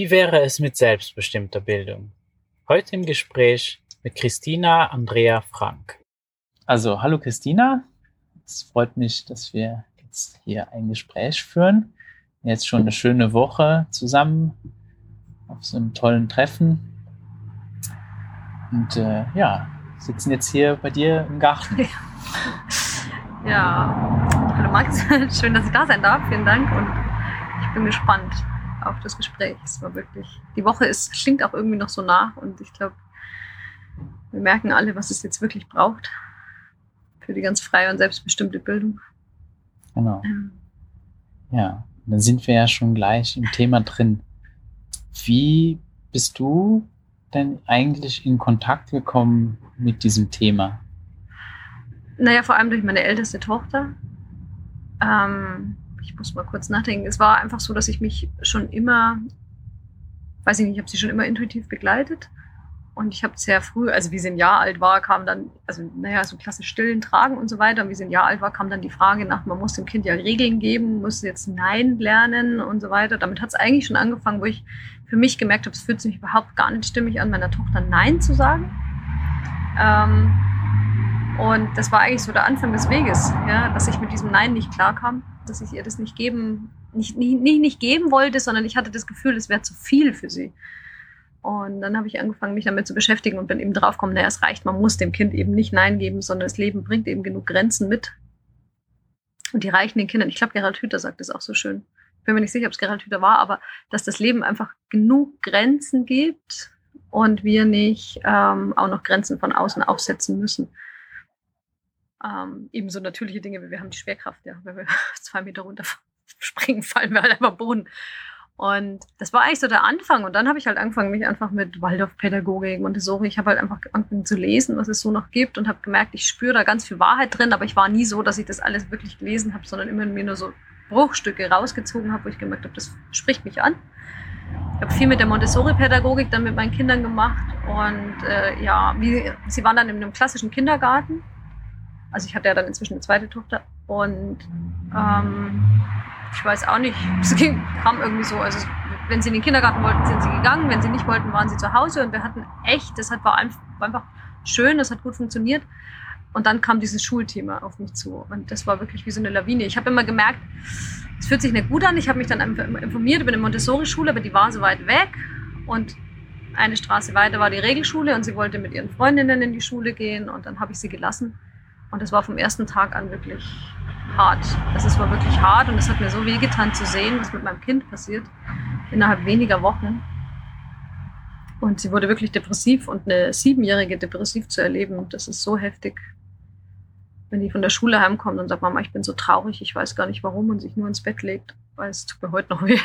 Wie wäre es mit selbstbestimmter Bildung? Heute im Gespräch mit Christina Andrea Frank. Also, hallo Christina. Es freut mich, dass wir jetzt hier ein Gespräch führen. Jetzt schon eine schöne Woche zusammen auf so einem tollen Treffen. Und äh, ja, sitzen jetzt hier bei dir im Garten. Ja, hallo Max, schön, dass ich da sein darf. Vielen Dank und ich bin gespannt auf das Gespräch. Es war wirklich, die Woche ist, klingt auch irgendwie noch so nach und ich glaube, wir merken alle, was es jetzt wirklich braucht für die ganz freie und selbstbestimmte Bildung. Genau. Ähm. Ja, dann sind wir ja schon gleich im Thema drin. Wie bist du denn eigentlich in Kontakt gekommen mit diesem Thema? Naja, vor allem durch meine älteste Tochter. Ähm, ich muss mal kurz nachdenken. Es war einfach so, dass ich mich schon immer, weiß ich nicht, ich habe sie schon immer intuitiv begleitet. Und ich habe sehr früh, also wie sie ein Jahr alt war, kam dann, also naja, so klassisch stillen tragen und so weiter. Und wie sie ein Jahr alt war, kam dann die Frage nach, man muss dem Kind ja Regeln geben, muss jetzt Nein lernen und so weiter. Damit hat es eigentlich schon angefangen, wo ich für mich gemerkt habe, es fühlt sich überhaupt gar nicht stimmig an, meiner Tochter Nein zu sagen. Ähm, und das war eigentlich so der Anfang des Weges, ja, dass ich mit diesem Nein nicht klarkam, dass ich ihr das nicht geben, nicht, nicht, nicht, nicht geben wollte, sondern ich hatte das Gefühl, es wäre zu viel für sie. Und dann habe ich angefangen, mich damit zu beschäftigen und bin eben draufgekommen, naja, es reicht, man muss dem Kind eben nicht Nein geben, sondern das Leben bringt eben genug Grenzen mit. Und die reichen den Kindern, ich glaube, Gerald Hüther sagt das auch so schön. Ich bin mir nicht sicher, ob es Gerald Hüther war, aber dass das Leben einfach genug Grenzen gibt und wir nicht ähm, auch noch Grenzen von außen aufsetzen müssen. Ähm, ebenso natürliche Dinge, wie wir haben die Schwerkraft, ja. Wenn wir zwei Meter runter springen, fallen wir halt einfach Boden. Und das war eigentlich so der Anfang. Und dann habe ich halt angefangen, mich einfach mit Waldorfpädagogik, Montessori, ich habe halt einfach angefangen zu lesen, was es so noch gibt und habe gemerkt, ich spüre da ganz viel Wahrheit drin, aber ich war nie so, dass ich das alles wirklich gelesen habe, sondern immer mir nur so Bruchstücke rausgezogen habe, wo ich gemerkt habe, das spricht mich an. Ich habe viel mit der Montessori-Pädagogik dann mit meinen Kindern gemacht und äh, ja, wie, sie waren dann in einem klassischen Kindergarten also ich hatte ja dann inzwischen eine zweite Tochter und ähm, ich weiß auch nicht, es ging, kam irgendwie so, also wenn sie in den Kindergarten wollten, sind sie gegangen, wenn sie nicht wollten, waren sie zu Hause und wir hatten echt, das war einfach schön, das hat gut funktioniert. Und dann kam dieses Schulthema auf mich zu und das war wirklich wie so eine Lawine. Ich habe immer gemerkt, es fühlt sich nicht gut an. Ich habe mich dann informiert über eine Montessori-Schule, aber die war so weit weg und eine Straße weiter war die Regelschule und sie wollte mit ihren Freundinnen in die Schule gehen und dann habe ich sie gelassen und es war vom ersten Tag an wirklich hart. Also es war wirklich hart und es hat mir so wehgetan zu sehen, was mit meinem Kind passiert, innerhalb weniger Wochen. Und sie wurde wirklich depressiv und eine siebenjährige depressiv zu erleben, das ist so heftig. Wenn die von der Schule heimkommt und sagt, Mama, ich bin so traurig, ich weiß gar nicht warum und sich nur ins Bett legt, weil es tut mir heute noch weh.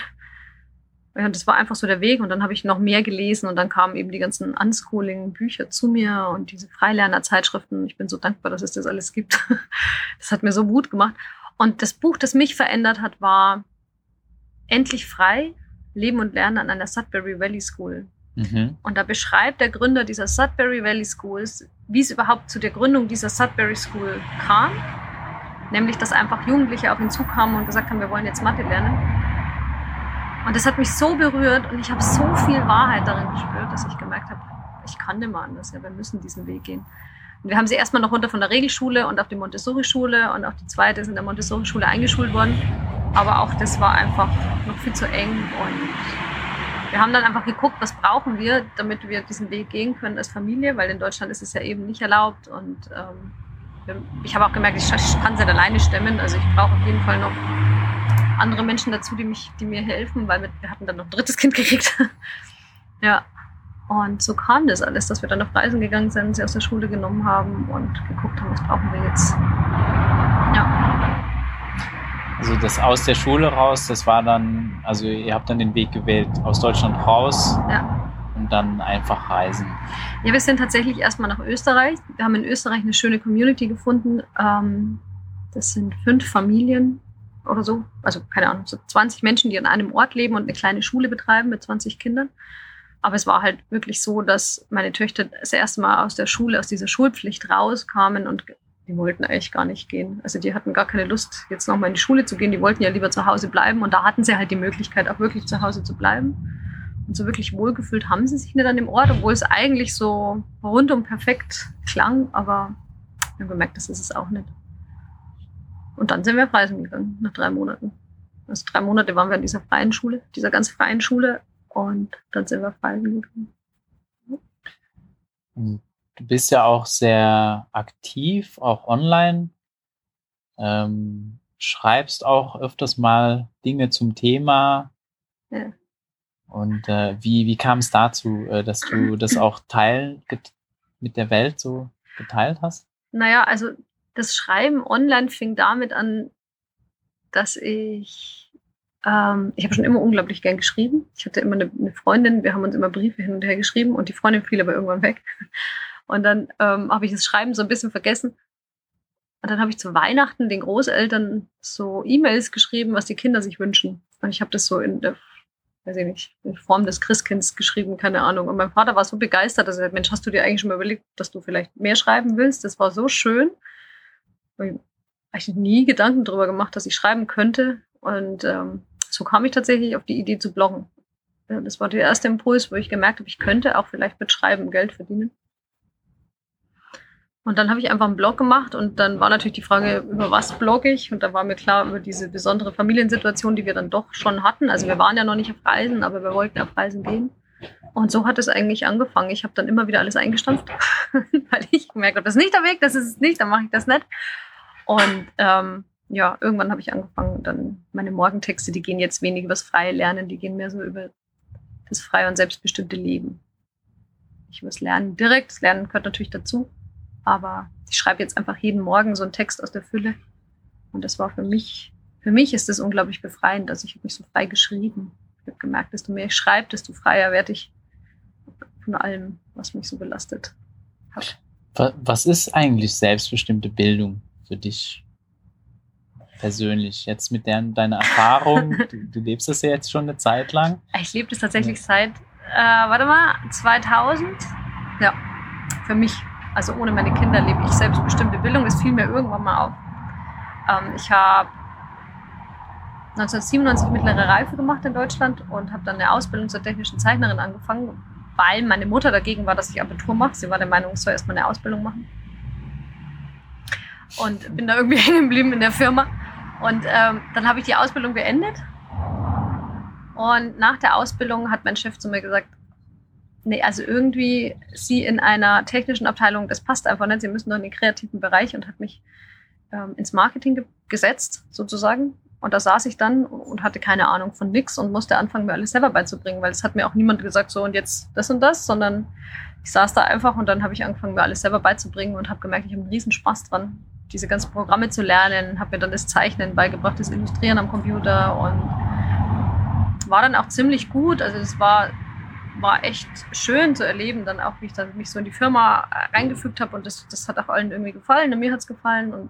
Ja, das war einfach so der Weg und dann habe ich noch mehr gelesen und dann kamen eben die ganzen Unschooling-Bücher zu mir und diese Freilerner-Zeitschriften. Ich bin so dankbar, dass es das alles gibt. Das hat mir so Mut gemacht. Und das Buch, das mich verändert hat, war Endlich frei, Leben und Lernen an einer Sudbury Valley School. Mhm. Und da beschreibt der Gründer dieser Sudbury Valley Schools, wie es überhaupt zu der Gründung dieser Sudbury School kam. Nämlich, dass einfach Jugendliche auf ihn zukamen und gesagt haben, wir wollen jetzt Mathe lernen. Und das hat mich so berührt und ich habe so viel Wahrheit darin gespürt, dass ich gemerkt habe, ich kann nicht mehr anders, ja, wir müssen diesen Weg gehen. Und wir haben sie erstmal noch runter von der Regelschule und auf die Montessori-Schule und auch die zweite ist in der Montessori-Schule eingeschult worden. Aber auch das war einfach noch viel zu eng und wir haben dann einfach geguckt, was brauchen wir, damit wir diesen Weg gehen können als Familie, weil in Deutschland ist es ja eben nicht erlaubt und ähm, ich habe auch gemerkt, ich kann es nicht alleine stemmen, also ich brauche auf jeden Fall noch andere Menschen dazu, die, mich, die mir helfen, weil wir, hatten dann noch ein drittes Kind gekriegt. ja. Und so kam das alles, dass wir dann auf Reisen gegangen sind, sie aus der Schule genommen haben und geguckt haben, was brauchen wir jetzt. Ja. Also das aus der Schule raus, das war dann, also ihr habt dann den Weg gewählt aus Deutschland raus. Ja. Und dann einfach reisen. Ja, wir sind tatsächlich erstmal nach Österreich. Wir haben in Österreich eine schöne Community gefunden. Ähm, das sind fünf Familien, oder so. Also keine Ahnung, so 20 Menschen, die an einem Ort leben und eine kleine Schule betreiben mit 20 Kindern. Aber es war halt wirklich so, dass meine Töchter das erste Mal aus der Schule, aus dieser Schulpflicht rauskamen und die wollten eigentlich gar nicht gehen. Also die hatten gar keine Lust, jetzt nochmal in die Schule zu gehen. Die wollten ja lieber zu Hause bleiben und da hatten sie halt die Möglichkeit, auch wirklich zu Hause zu bleiben. Und so wirklich wohlgefühlt haben sie sich nicht an dem Ort, obwohl es eigentlich so rundum perfekt klang, aber wir haben gemerkt, das ist es auch nicht. Und dann sind wir auf Reisen gegangen, nach drei Monaten. Also drei Monate waren wir in dieser freien Schule, dieser ganz freien Schule und dann sind wir auf Reisen gegangen. Du bist ja auch sehr aktiv, auch online. Ähm, schreibst auch öfters mal Dinge zum Thema. Ja. Und äh, wie, wie kam es dazu, äh, dass du das auch teil mit der Welt so geteilt hast? Naja, also das Schreiben online fing damit an, dass ich, ähm, ich habe schon immer unglaublich gern geschrieben. Ich hatte immer eine, eine, Freundin, wir haben uns immer Briefe hin und her geschrieben und die Freundin fiel aber irgendwann weg. Und dann ähm, habe ich das Schreiben so ein bisschen vergessen. Und dann habe ich zu Weihnachten den Großeltern so E-Mails geschrieben, was die Kinder sich wünschen. Und ich habe das so in der weiß ich nicht, in Form des Christkinds geschrieben, keine Ahnung. Und mein Vater war so begeistert, dass er sagt, Mensch, hast du dir eigentlich schon mal überlegt, dass du vielleicht mehr schreiben willst? Das war so schön. Ich nie Gedanken darüber gemacht, dass ich schreiben könnte. Und ähm, so kam ich tatsächlich auf die Idee zu bloggen. Das war der erste Impuls, wo ich gemerkt habe, ich könnte auch vielleicht mit Schreiben Geld verdienen. Und dann habe ich einfach einen Blog gemacht und dann war natürlich die Frage, über was blogge ich? Und da war mir klar, über diese besondere Familiensituation, die wir dann doch schon hatten. Also wir waren ja noch nicht auf Reisen, aber wir wollten auf Reisen gehen. Und so hat es eigentlich angefangen. Ich habe dann immer wieder alles eingestampft, weil ich gemerkt habe, das ist nicht der Weg, das ist es nicht, dann mache ich das nicht. Und ähm, ja, irgendwann habe ich angefangen, dann meine Morgentexte, die gehen jetzt wenig über das freie Lernen, die gehen mehr so über das freie und selbstbestimmte Leben. Nicht über das Lernen direkt, das Lernen gehört natürlich dazu, aber ich schreibe jetzt einfach jeden Morgen so einen Text aus der Fülle. Und das war für mich, für mich ist das unglaublich befreiend. Also ich habe mich so frei geschrieben. Ich habe gemerkt, desto mehr ich schreibe, desto freier werde ich von allem, was mich so belastet hat. Was ist eigentlich selbstbestimmte Bildung für dich persönlich? Jetzt mit der, deiner Erfahrung, du, du, lebst das ja jetzt schon eine Zeit lang. Ich lebe das tatsächlich ja. seit, äh, warte mal, 2000. Ja, für mich also ohne meine Kinder lebe ich selbstbestimmte Bildung. Das fiel mir irgendwann mal auf. Ähm, ich habe 1997 mittlere Reife gemacht in Deutschland und habe dann eine Ausbildung zur technischen Zeichnerin angefangen, weil meine Mutter dagegen war, dass ich Abitur mache. Sie war der Meinung, ich soll erstmal eine Ausbildung machen. Und bin da irgendwie hängen geblieben in der Firma. Und ähm, dann habe ich die Ausbildung beendet. Und nach der Ausbildung hat mein Chef zu mir gesagt, nee, also irgendwie sie in einer technischen Abteilung, das passt einfach nicht. Sie müssen doch in den kreativen Bereich und hat mich ähm, ins Marketing ge gesetzt, sozusagen. Und da saß ich dann und hatte keine Ahnung von nix und musste anfangen, mir alles selber beizubringen, weil es hat mir auch niemand gesagt, so und jetzt das und das, sondern ich saß da einfach und dann habe ich angefangen, mir alles selber beizubringen und habe gemerkt, ich habe einen riesen Spaß dran, diese ganzen Programme zu lernen, habe mir dann das Zeichnen beigebracht, das Illustrieren am Computer und war dann auch ziemlich gut. Also es war war echt schön zu erleben, dann auch, wie ich dann mich so in die Firma reingefügt habe und das, das hat auch allen irgendwie gefallen und mir hat es gefallen und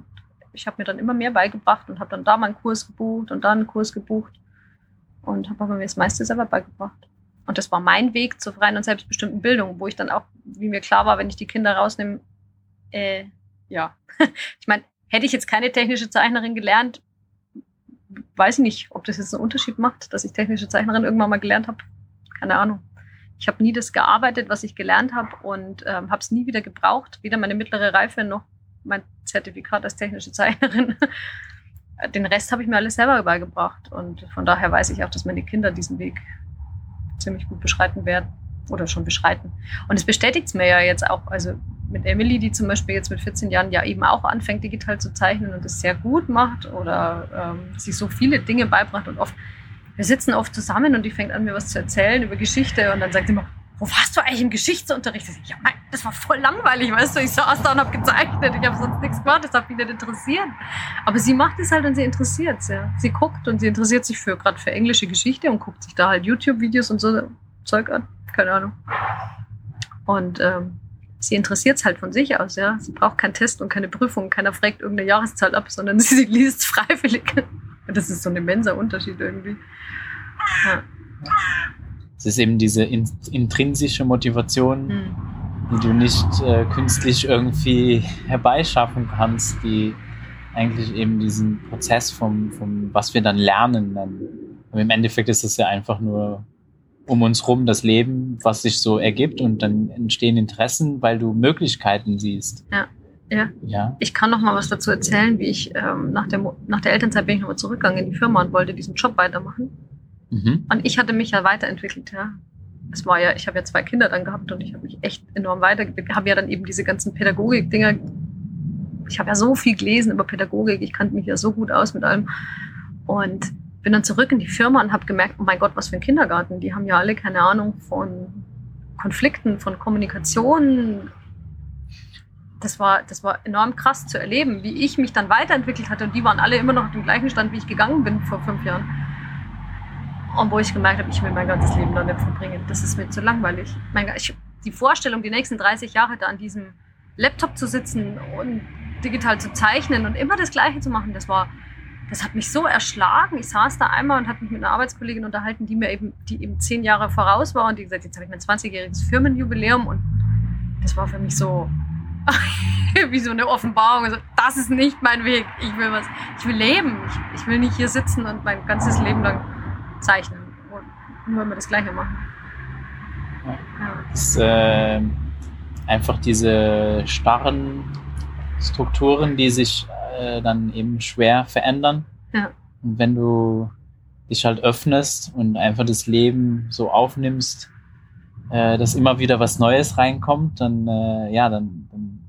ich habe mir dann immer mehr beigebracht und habe dann da mal einen Kurs gebucht und da einen Kurs gebucht und habe aber mir das meiste selber beigebracht. Und das war mein Weg zur freien und selbstbestimmten Bildung, wo ich dann auch, wie mir klar war, wenn ich die Kinder rausnehme, äh, ja, ich meine, hätte ich jetzt keine technische Zeichnerin gelernt, weiß ich nicht, ob das jetzt einen Unterschied macht, dass ich technische Zeichnerin irgendwann mal gelernt habe. Keine Ahnung. Ich habe nie das gearbeitet, was ich gelernt habe und ähm, habe es nie wieder gebraucht, weder meine mittlere Reife noch mein Zertifikat als technische Zeichnerin. Den Rest habe ich mir alles selber beigebracht und von daher weiß ich auch, dass meine Kinder diesen Weg ziemlich gut beschreiten werden oder schon beschreiten. Und es bestätigt es mir ja jetzt auch, also mit Emily, die zum Beispiel jetzt mit 14 Jahren ja eben auch anfängt, digital zu zeichnen und es sehr gut macht oder ähm, sich so viele Dinge beibracht und oft wir sitzen oft zusammen und die fängt an, mir was zu erzählen über Geschichte und dann sagt sie immer, wo warst du eigentlich im Geschichtsunterricht? Ich ja, mein, das war voll langweilig, weißt du, ich saß da und habe gezeichnet, ich habe sonst nichts gemacht, das hat mich nicht interessiert. Aber sie macht es halt und sie interessiert es, ja. Sie guckt und sie interessiert sich für gerade für englische Geschichte und guckt sich da halt YouTube-Videos und so Zeug an, keine Ahnung. Und ähm, sie interessiert es halt von sich aus, ja. Sie braucht keinen Test und keine Prüfung, keiner fragt irgendeine Jahreszahl ab, sondern sie liest freiwillig. Das ist so ein immenser Unterschied irgendwie. Ja. Es ist eben diese in, intrinsische Motivation, hm. die du nicht äh, künstlich irgendwie herbeischaffen kannst, die eigentlich eben diesen Prozess vom, vom was wir dann lernen nennen. Aber im Endeffekt ist es ja einfach nur um uns rum das Leben, was sich so ergibt und dann entstehen Interessen, weil du Möglichkeiten siehst. Ja. Ja. Ja. Ich kann noch mal was dazu erzählen, wie ich ähm, nach, der, nach der Elternzeit bin ich nochmal zurückgegangen in die Firma und wollte diesen Job weitermachen. Mhm. Und ich hatte mich ja weiterentwickelt, ja. Es war ja, ich habe ja zwei Kinder dann gehabt und ich habe mich echt enorm weiterentwickelt. Habe ja dann eben diese ganzen Pädagogik-Dinger. Ich habe ja so viel gelesen über Pädagogik, ich kannte mich ja so gut aus mit allem. Und bin dann zurück in die Firma und habe gemerkt, oh mein Gott, was für ein Kindergarten. Die haben ja alle keine Ahnung von Konflikten, von Kommunikation. Das war, das war enorm krass zu erleben, wie ich mich dann weiterentwickelt hatte. Und die waren alle immer noch auf dem gleichen Stand, wie ich gegangen bin vor fünf Jahren. Und wo ich gemerkt habe, ich will mein ganzes Leben da nicht verbringen. Das ist mir zu langweilig. Mein, ich, die Vorstellung, die nächsten 30 Jahre da an diesem Laptop zu sitzen und digital zu zeichnen und immer das Gleiche zu machen, das war, das hat mich so erschlagen. Ich saß da einmal und habe mich mit einer Arbeitskollegin unterhalten, die mir eben, die eben zehn Jahre voraus war und die gesagt, jetzt habe ich mein 20-jähriges Firmenjubiläum und das war für mich so wie so eine Offenbarung. Also, das ist nicht mein Weg. Ich will was, ich will leben. Ich, ich will nicht hier sitzen und mein ganzes Leben lang zeichnen und nur immer das Gleiche machen. Ja. Ja. Das, äh, einfach diese starren Strukturen, die sich äh, dann eben schwer verändern. Ja. Und wenn du dich halt öffnest und einfach das Leben so aufnimmst, äh, dass immer wieder was Neues reinkommt, dann äh, ja, dann, dann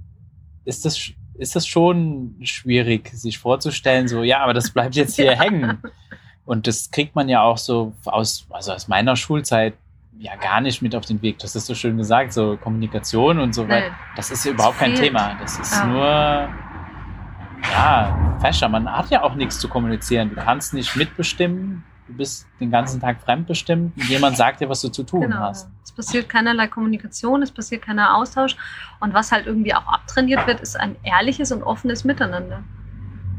ist das ist das schon schwierig, sich vorzustellen, so ja, aber das bleibt jetzt hier ja. hängen. Und das kriegt man ja auch so aus, also aus meiner Schulzeit ja gar nicht mit auf den Weg. Das ist so schön gesagt, so Kommunikation und so weiter. Das ist ja überhaupt kein Thema. Das ist ja. nur ja, Fascher. Man hat ja auch nichts zu kommunizieren. Du kannst nicht mitbestimmen. Du bist den ganzen Tag fremdbestimmt und jemand sagt dir, was du zu tun genau. hast. Es passiert keinerlei Kommunikation, es passiert keiner Austausch. Und was halt irgendwie auch abtrainiert wird, ist ein ehrliches und offenes Miteinander.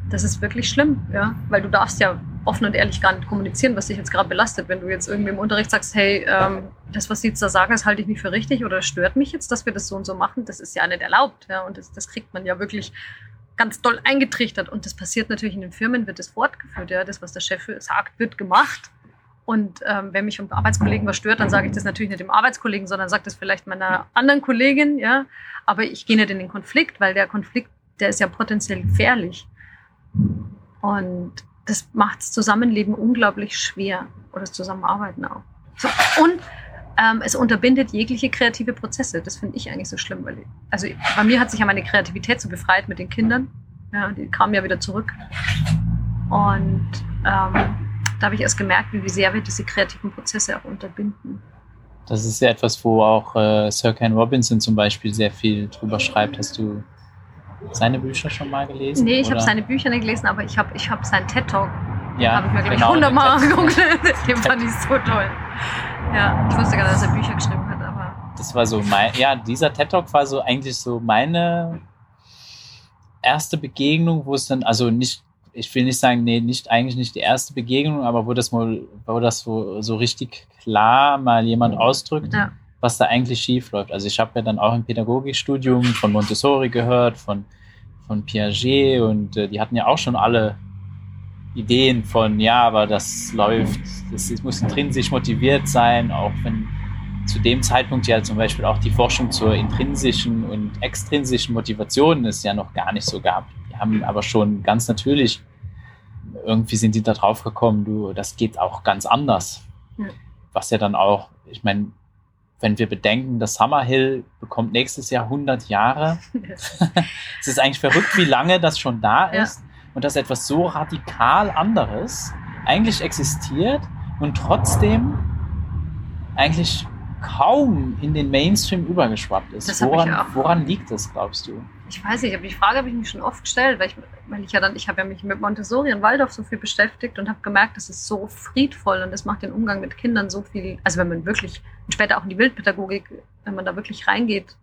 Das ist wirklich schlimm, ja, weil du darfst ja offen und ehrlich gar nicht kommunizieren, was dich jetzt gerade belastet. Wenn du jetzt irgendwie im Unterricht sagst, hey, ähm, das, was sie jetzt da sagen, das halte ich nicht für richtig oder stört mich jetzt, dass wir das so und so machen, das ist ja nicht erlaubt. Ja, und das, das kriegt man ja wirklich ganz doll eingetrichtert. Und das passiert natürlich in den Firmen, wird das fortgeführt. Ja, das, was der Chef sagt, wird gemacht. Und ähm, wenn mich um Arbeitskollegen was stört, dann sage ich das natürlich nicht dem Arbeitskollegen, sondern sage das vielleicht meiner anderen Kollegin. Ja, aber ich gehe nicht in den Konflikt, weil der Konflikt, der ist ja potenziell gefährlich. Und das macht das Zusammenleben unglaublich schwer oder das Zusammenarbeiten auch. So, und ähm, es unterbindet jegliche kreative Prozesse. Das finde ich eigentlich so schlimm, weil ich, also bei mir hat sich ja meine Kreativität so befreit mit den Kindern. Ja, die kamen ja wieder zurück. Und ähm, da habe ich erst gemerkt, wie sehr wir diese kreativen Prozesse auch unterbinden. Das ist ja etwas, wo auch äh, Sir Ken Robinson zum Beispiel sehr viel drüber schreibt. Hast du seine Bücher schon mal gelesen? Nee, ich habe seine Bücher nicht gelesen, aber ich habe ich hab seinen TED-Talk. Ja, habe ich mir, genau, hundertmal angeguckt. Den fand ich so toll. Ja, ich wusste gar nicht, dass er Bücher geschrieben hat, aber. Das war so mein, ja, dieser TED-Talk war so eigentlich so meine erste Begegnung, wo es dann, also nicht, ich will nicht sagen, nee, nicht, eigentlich nicht die erste Begegnung, aber wo das mal, wo das so, so richtig klar mal jemand ausdrückt. Ja was da eigentlich schief läuft. Also ich habe ja dann auch im Pädagogikstudium von Montessori gehört, von, von Piaget und äh, die hatten ja auch schon alle Ideen von, ja, aber das läuft, das, das muss intrinsisch motiviert sein, auch wenn zu dem Zeitpunkt ja zum Beispiel auch die Forschung zur intrinsischen und extrinsischen Motivation es ja noch gar nicht so gab. Die haben aber schon ganz natürlich, irgendwie sind die da drauf gekommen, du, das geht auch ganz anders. Ja. Was ja dann auch, ich meine, wenn wir bedenken, dass Summerhill bekommt nächstes Jahr 100 Jahre. es ist eigentlich verrückt, wie lange das schon da ist ja. und dass etwas so radikal anderes eigentlich existiert und trotzdem eigentlich kaum in den Mainstream übergeschwappt ist. Woran, woran liegt das, glaubst du? Ich weiß nicht, aber die Frage habe ich mich schon oft gestellt, weil ich, weil ich ja dann, ich habe ja mich mit Montessori und Waldorf so viel beschäftigt und habe gemerkt, das ist so friedvoll und das macht den Umgang mit Kindern so viel, also wenn man wirklich, und später auch in die Wildpädagogik, wenn man da wirklich reingeht.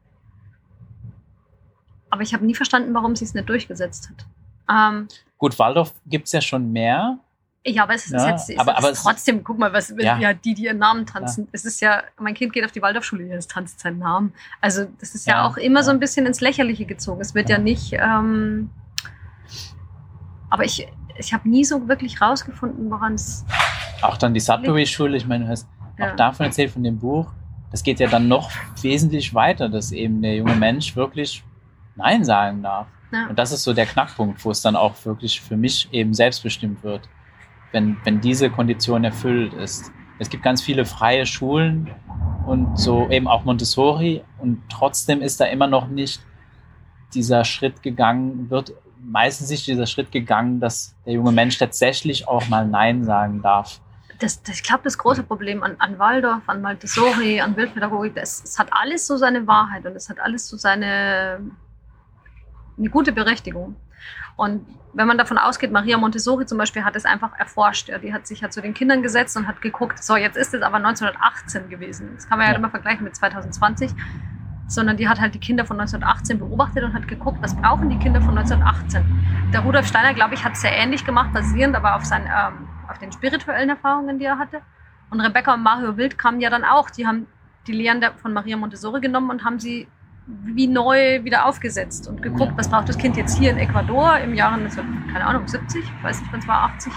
Aber ich habe nie verstanden, warum sie es nicht durchgesetzt hat. Ähm, Gut, Waldorf gibt es ja schon mehr. Ja, aber es ist ja, jetzt ist aber, aber trotzdem, guck mal, was ja. ja. die, die ihren Namen tanzen. Ja. Es ist ja, mein Kind geht auf die Waldorfschule, es tanzt seinen Namen. Also das ist ja, auch immer so ein bisschen ins Lächerliche gezogen. Es wird ja, nicht, ähm, aber ich, ich habe nie so wirklich rausgefunden, woran es. Auch dann die Sudbury-Schule, ich meine, du hast auch davon erzählt, von dem Buch. Das geht ja dann noch wesentlich weiter, dass eben der junge Mensch wirklich Nein sagen darf. Und das ist so der Knackpunkt, wo es dann auch wirklich für mich eben selbstbestimmt wird, wenn, wenn diese Kondition erfüllt ist. Es gibt ganz viele freie Schulen und so eben auch Montessori und trotzdem ist da immer noch nicht dieser Schritt gegangen, wird meistens nicht dieser Schritt gegangen, dass der junge Mensch tatsächlich auch mal Nein sagen darf. Das, das, ich glaube, das große Problem an, an Waldorf, an Montessori, an Bildpädagogik, das, hat alles so seine Wahrheit und es hat alles so seine eine gute Berechtigung. Und wenn man davon ausgeht, Maria Montessori zum Beispiel hat es einfach erforscht. Ja, die hat sich ja zu den Kindern gesetzt und hat geguckt, so jetzt ist es aber 1918 gewesen. Das kann man ja, ja immer vergleichen mit 2020. Sondern die hat halt die Kinder von 1918 beobachtet und hat geguckt, was brauchen die Kinder von 1918. Der Rudolf Steiner, glaube ich, hat es sehr ähnlich gemacht, basierend aber auf, seinen, ähm, auf den spirituellen Erfahrungen, die er hatte. Und Rebecca und Mario Wild kamen ja dann auch. Die haben die Lehren von Maria Montessori genommen und haben sie wie neu wieder aufgesetzt und geguckt, was braucht das Kind jetzt hier in Ecuador im Jahre, keine Ahnung, 70, weiß nicht, wann es war, 80.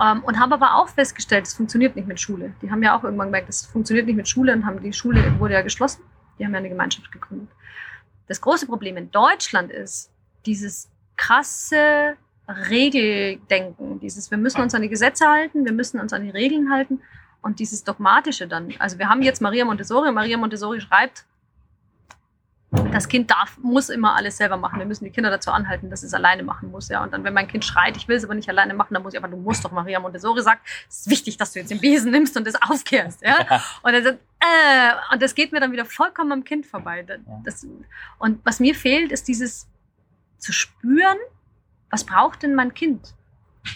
Ähm, und haben aber auch festgestellt, es funktioniert nicht mit Schule. Die haben ja auch irgendwann gemerkt, es funktioniert nicht mit Schule und haben die Schule wurde ja geschlossen. Die haben ja eine Gemeinschaft gegründet. Das große Problem in Deutschland ist dieses krasse Regeldenken, dieses wir müssen uns an die Gesetze halten, wir müssen uns an die Regeln halten und dieses dogmatische dann. Also wir haben jetzt Maria Montessori. Maria Montessori schreibt, das Kind darf, muss immer alles selber machen. Wir müssen die Kinder dazu anhalten, dass es alleine machen muss. Ja. Und dann, wenn mein Kind schreit, ich will es aber nicht alleine machen, dann muss ich, aber du musst doch, Maria Montessori sagt, es ist wichtig, dass du jetzt den Besen nimmst und das aufkehrst. Ja. Und, dann, äh, und das geht mir dann wieder vollkommen am Kind vorbei. Das, und was mir fehlt, ist dieses zu spüren, was braucht denn mein Kind?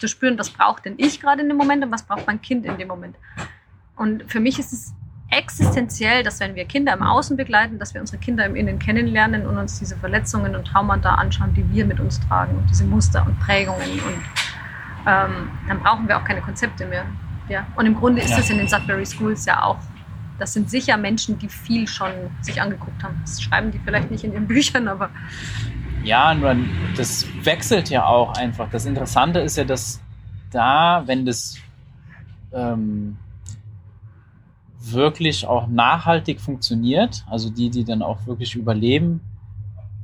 Zu spüren, was braucht denn ich gerade in dem Moment und was braucht mein Kind in dem Moment. Und für mich ist es existenziell, dass wenn wir Kinder im Außen begleiten, dass wir unsere Kinder im Innen kennenlernen und uns diese Verletzungen und Traumata anschauen, die wir mit uns tragen und diese Muster und Prägungen und ähm, dann brauchen wir auch keine Konzepte mehr. Ja? Und im Grunde ist ja. das in den Sudbury Schools ja auch. Das sind sicher Menschen, die viel schon sich angeguckt haben. Das schreiben die vielleicht nicht in ihren Büchern, aber ja, nur das wechselt ja auch einfach. Das Interessante ist ja, dass da, wenn das ähm, wirklich auch nachhaltig funktioniert, also die, die dann auch wirklich überleben,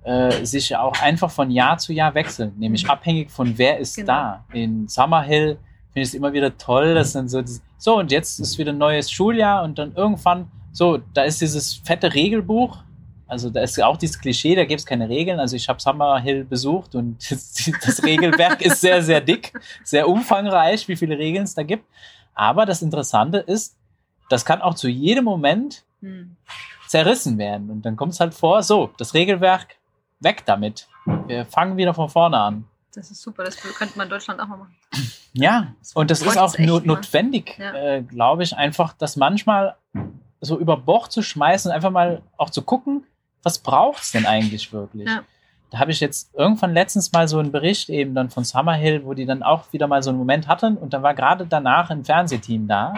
äh, sich ja auch einfach von Jahr zu Jahr wechseln, nämlich mhm. abhängig von wer ist genau. da. In Summerhill finde ich es immer wieder toll, dass dann so, so und jetzt ist wieder ein neues Schuljahr und dann irgendwann, so, da ist dieses fette Regelbuch, also da ist auch dieses Klischee, da gibt es keine Regeln. Also ich habe Summerhill besucht und das Regelwerk ist sehr, sehr dick, sehr umfangreich, wie viele Regeln es da gibt. Aber das Interessante ist, das kann auch zu jedem Moment hm. zerrissen werden. Und dann kommt es halt vor, so, das Regelwerk, weg damit. Wir fangen wieder von vorne an. Das ist super, das könnte man in Deutschland auch mal machen. Ja, und das ist auch no notwendig, ja. äh, glaube ich, einfach das manchmal so über Bord zu schmeißen und einfach mal auch zu gucken, was braucht es denn eigentlich wirklich? Ja. Da habe ich jetzt irgendwann letztens mal so einen Bericht eben dann von Summerhill, wo die dann auch wieder mal so einen Moment hatten und dann war gerade danach ein Fernsehteam da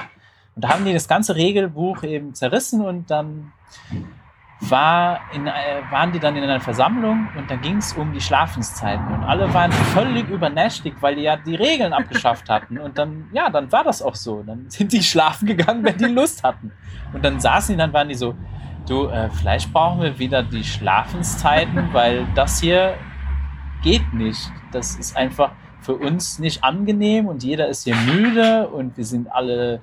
und da haben die das ganze Regelbuch eben zerrissen und dann war in, äh, waren die dann in einer Versammlung und da ging es um die Schlafenszeiten und alle waren völlig übernächtig, weil die ja die Regeln abgeschafft hatten und dann, ja, dann war das auch so. Dann sind die schlafen gegangen, wenn die Lust hatten. Und dann saßen die, dann waren die so, du, äh, vielleicht brauchen wir wieder die Schlafenszeiten, weil das hier geht nicht. Das ist einfach für uns nicht angenehm und jeder ist hier müde und wir sind alle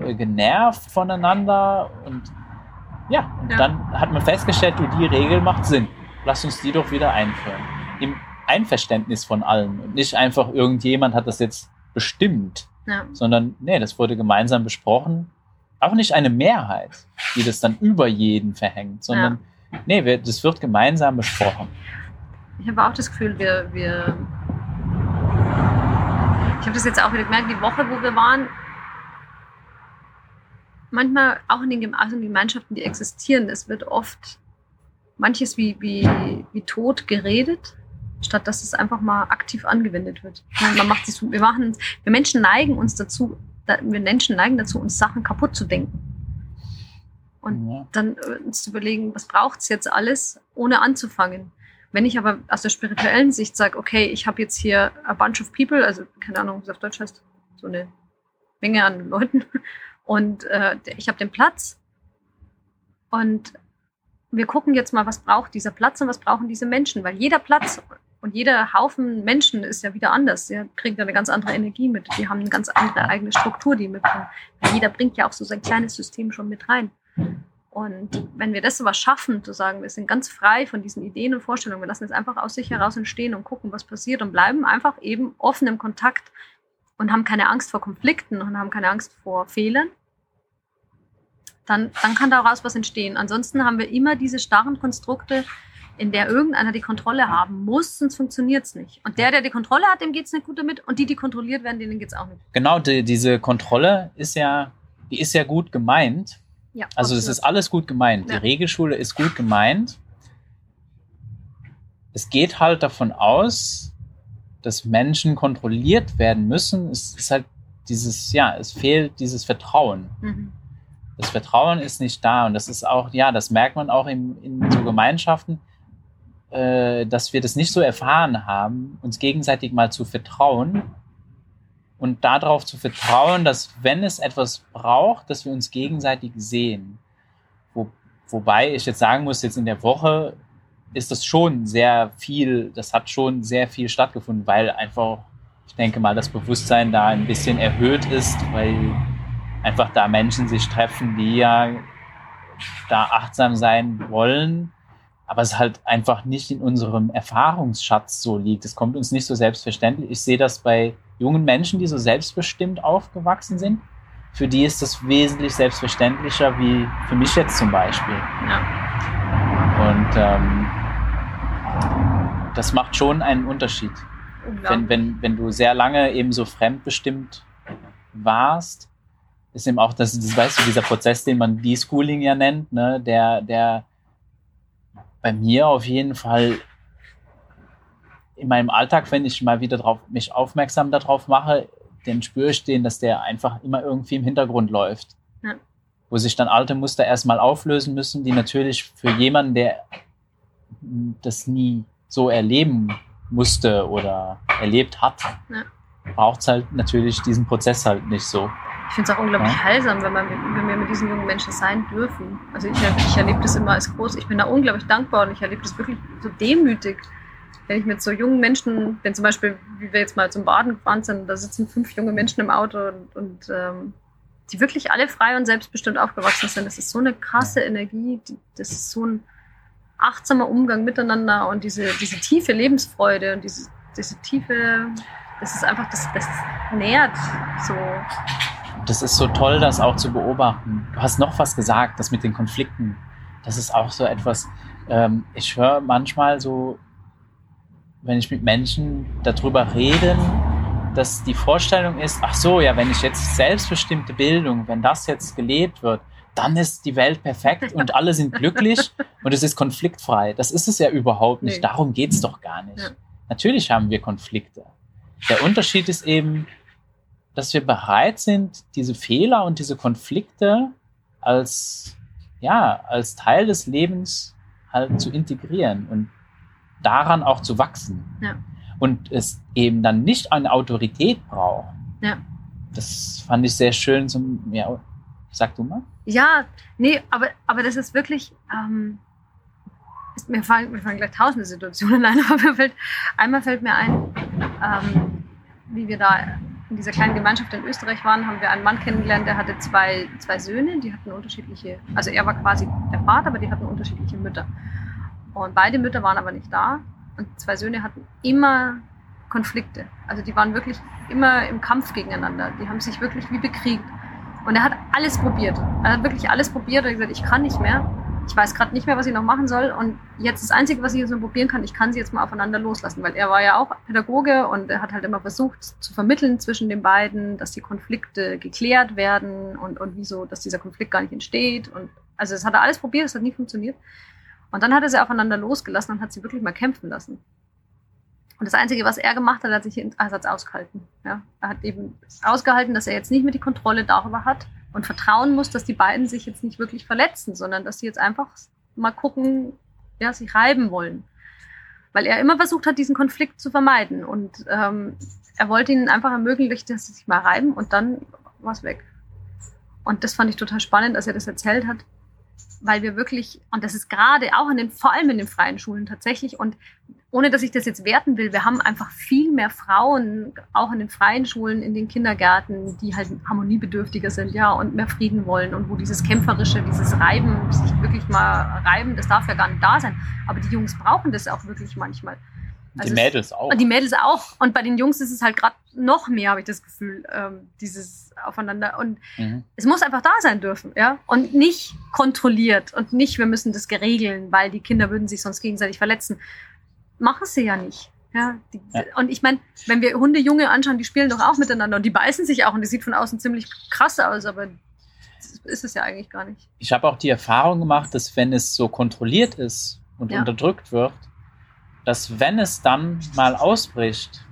äh, genervt voneinander und ja, und ja. dann hat man festgestellt, du, die Regel macht Sinn. Lass uns die doch wieder einführen. Im Einverständnis von allen und nicht einfach irgendjemand hat das jetzt bestimmt, ja. sondern nee, das wurde gemeinsam besprochen. Auch nicht eine Mehrheit, die das dann über jeden verhängt, sondern ja. nee, das wird gemeinsam besprochen. Ich habe auch das Gefühl, wir, wir ich habe das jetzt auch wieder gemerkt, die Woche, wo wir waren, manchmal auch in den, also in den Gemeinschaften, die existieren, es wird oft manches wie, wie, wie tot geredet, statt dass es einfach mal aktiv angewendet wird. Man macht sich, wir, machen, wir Menschen neigen uns dazu, wir Menschen neigen dazu, uns Sachen kaputt zu denken. Und ja. dann äh, uns zu überlegen, was braucht es jetzt alles, ohne anzufangen. Wenn ich aber aus der spirituellen Sicht sage, okay, ich habe jetzt hier a bunch of people, also keine Ahnung, wie es auf Deutsch heißt, so eine Menge an Leuten, Und äh, ich habe den Platz und wir gucken jetzt mal, was braucht dieser Platz und was brauchen diese Menschen, weil jeder Platz und jeder Haufen Menschen ist ja wieder anders. Der kriegt eine ganz andere Energie mit. Die haben eine ganz andere eigene Struktur, die mitbringen. Jeder bringt ja auch so sein kleines System schon mit rein. Und wenn wir das sowas schaffen, zu sagen, wir sind ganz frei von diesen Ideen und Vorstellungen, wir lassen es einfach aus sich heraus entstehen und gucken, was passiert und bleiben einfach eben offen im Kontakt und haben keine Angst vor Konflikten und haben keine Angst vor Fehlern, dann, dann kann daraus was entstehen. Ansonsten haben wir immer diese starren Konstrukte, in der irgendeiner die Kontrolle haben muss, sonst funktioniert es nicht. Und der, der die Kontrolle hat, dem geht es nicht gut damit. Und die, die kontrolliert werden, denen geht es auch nicht. Genau, die, diese Kontrolle ist ja, die ist ja gut gemeint. Ja, also das ist alles gut gemeint. Ja. Die Regelschule ist gut gemeint. Es geht halt davon aus, dass Menschen kontrolliert werden müssen. Es ist halt dieses, ja, es fehlt dieses Vertrauen. Mhm. Das Vertrauen ist nicht da und das ist auch, ja, das merkt man auch in, in so Gemeinschaften, äh, dass wir das nicht so erfahren haben, uns gegenseitig mal zu vertrauen und darauf zu vertrauen, dass wenn es etwas braucht, dass wir uns gegenseitig sehen. Wo, wobei ich jetzt sagen muss, jetzt in der Woche ist das schon sehr viel, das hat schon sehr viel stattgefunden, weil einfach, ich denke mal, das Bewusstsein da ein bisschen erhöht ist, weil einfach da Menschen sich treffen, die ja da achtsam sein wollen, aber es halt einfach nicht in unserem Erfahrungsschatz so liegt. Es kommt uns nicht so selbstverständlich. Ich sehe das bei jungen Menschen, die so selbstbestimmt aufgewachsen sind. Für die ist das wesentlich selbstverständlicher wie für mich jetzt zum Beispiel. Ja. Und ähm, das macht schon einen Unterschied. Wenn, wenn, wenn du sehr lange eben so fremdbestimmt warst, ist eben auch das, das weißt du, dieser Prozess, den man Deschooling ja nennt, ne, der, der bei mir auf jeden Fall in meinem Alltag, wenn ich mal wieder drauf, mich aufmerksam darauf mache, den spüre ich den, dass der einfach immer irgendwie im Hintergrund läuft. Ja. Wo sich dann alte Muster erstmal auflösen müssen, die natürlich für jemanden, der das nie so erleben musste oder erlebt hat, ja. braucht es halt natürlich diesen Prozess halt nicht so. Ich finde es auch unglaublich ja. heilsam, wenn, man, wenn wir mit diesen jungen Menschen sein dürfen. Also ich, ich erlebe das immer als groß. Ich bin da unglaublich dankbar und ich erlebe das wirklich so demütig, wenn ich mit so jungen Menschen, wenn zum Beispiel, wie wir jetzt mal zum Baden gefahren sind, da sitzen fünf junge Menschen im Auto und, und ähm, die wirklich alle frei und selbstbestimmt aufgewachsen sind. Das ist so eine krasse Energie, das ist so ein achtsamer Umgang miteinander und diese, diese tiefe Lebensfreude und diese, diese tiefe, das ist einfach, das, das nährt so das ist so toll, das auch zu beobachten. Du hast noch was gesagt, das mit den Konflikten. Das ist auch so etwas, ähm, ich höre manchmal so, wenn ich mit Menschen darüber rede, dass die Vorstellung ist, ach so, ja, wenn ich jetzt selbstbestimmte Bildung, wenn das jetzt gelebt wird, dann ist die Welt perfekt und alle sind glücklich und es ist konfliktfrei. Das ist es ja überhaupt nicht. Nee. Darum geht es doch gar nicht. Ja. Natürlich haben wir Konflikte. Der Unterschied ist eben, dass wir bereit sind, diese Fehler und diese Konflikte als, ja, als Teil des Lebens halt zu integrieren und daran auch zu wachsen. Ja. Und es eben dann nicht eine Autorität braucht. Ja. Das fand ich sehr schön zum, ja, sag du mal. Ja, nee, aber, aber das ist wirklich, ähm, ist, mir, fallen, mir fallen gleich tausende Situationen ein, aber mir fällt, einmal fällt mir ein, ähm, wie wir da in dieser kleinen Gemeinschaft in Österreich waren, haben wir einen Mann kennengelernt, der hatte zwei, zwei Söhne, die hatten unterschiedliche, also er war quasi der Vater, aber die hatten unterschiedliche Mütter. Und beide Mütter waren aber nicht da und zwei Söhne hatten immer Konflikte. Also die waren wirklich immer im Kampf gegeneinander. Die haben sich wirklich wie bekriegt. Und er hat alles probiert. Er hat wirklich alles probiert und gesagt, ich kann nicht mehr ich weiß gerade nicht mehr, was ich noch machen soll. Und jetzt das Einzige, was ich jetzt noch probieren kann, ich kann sie jetzt mal aufeinander loslassen, weil er war ja auch Pädagoge und er hat halt immer versucht zu vermitteln zwischen den beiden, dass die Konflikte geklärt werden und, und wieso, dass dieser Konflikt gar nicht entsteht. Und also das hat er alles probiert, das hat nie funktioniert. Und dann hat er sie aufeinander losgelassen und hat sie wirklich mal kämpfen lassen. Und das Einzige, was er gemacht hat, hat sich in Einsatz ausgehalten. Ja? Er hat eben ausgehalten, dass er jetzt nicht mehr die Kontrolle darüber hat, und vertrauen muss, dass die beiden sich jetzt nicht wirklich verletzen, sondern dass sie jetzt einfach mal gucken, ja, sich reiben wollen. Weil er immer versucht hat, diesen Konflikt zu vermeiden. Und ähm, er wollte ihnen einfach ermöglichen, dass sie sich mal reiben und dann war es weg. Und das fand ich total spannend, als er das erzählt hat, weil wir wirklich, und das ist gerade auch in den, vor allem in den freien Schulen tatsächlich, und ohne dass ich das jetzt werten will, wir haben einfach viel mehr Frauen, auch in den freien Schulen, in den Kindergärten, die halt harmoniebedürftiger sind, ja, und mehr Frieden wollen und wo dieses Kämpferische, dieses Reiben, sich wirklich mal reiben, das darf ja gar nicht da sein. Aber die Jungs brauchen das auch wirklich manchmal. Also die Mädels auch. Die Mädels auch. Und bei den Jungs ist es halt gerade noch mehr, habe ich das Gefühl, ähm, dieses Aufeinander. Und mhm. es muss einfach da sein dürfen, ja. Und nicht kontrolliert und nicht, wir müssen das geregeln, weil die Kinder würden sich sonst gegenseitig verletzen. Machen sie ja nicht. Ja, die, ja. Und ich meine, wenn wir Hunde, Junge anschauen, die spielen doch auch miteinander und die beißen sich auch und die sieht von außen ziemlich krass aus, aber ist es ja eigentlich gar nicht. Ich habe auch die Erfahrung gemacht, dass wenn es so kontrolliert ist und ja. unterdrückt wird, dass wenn es dann mal ausbricht,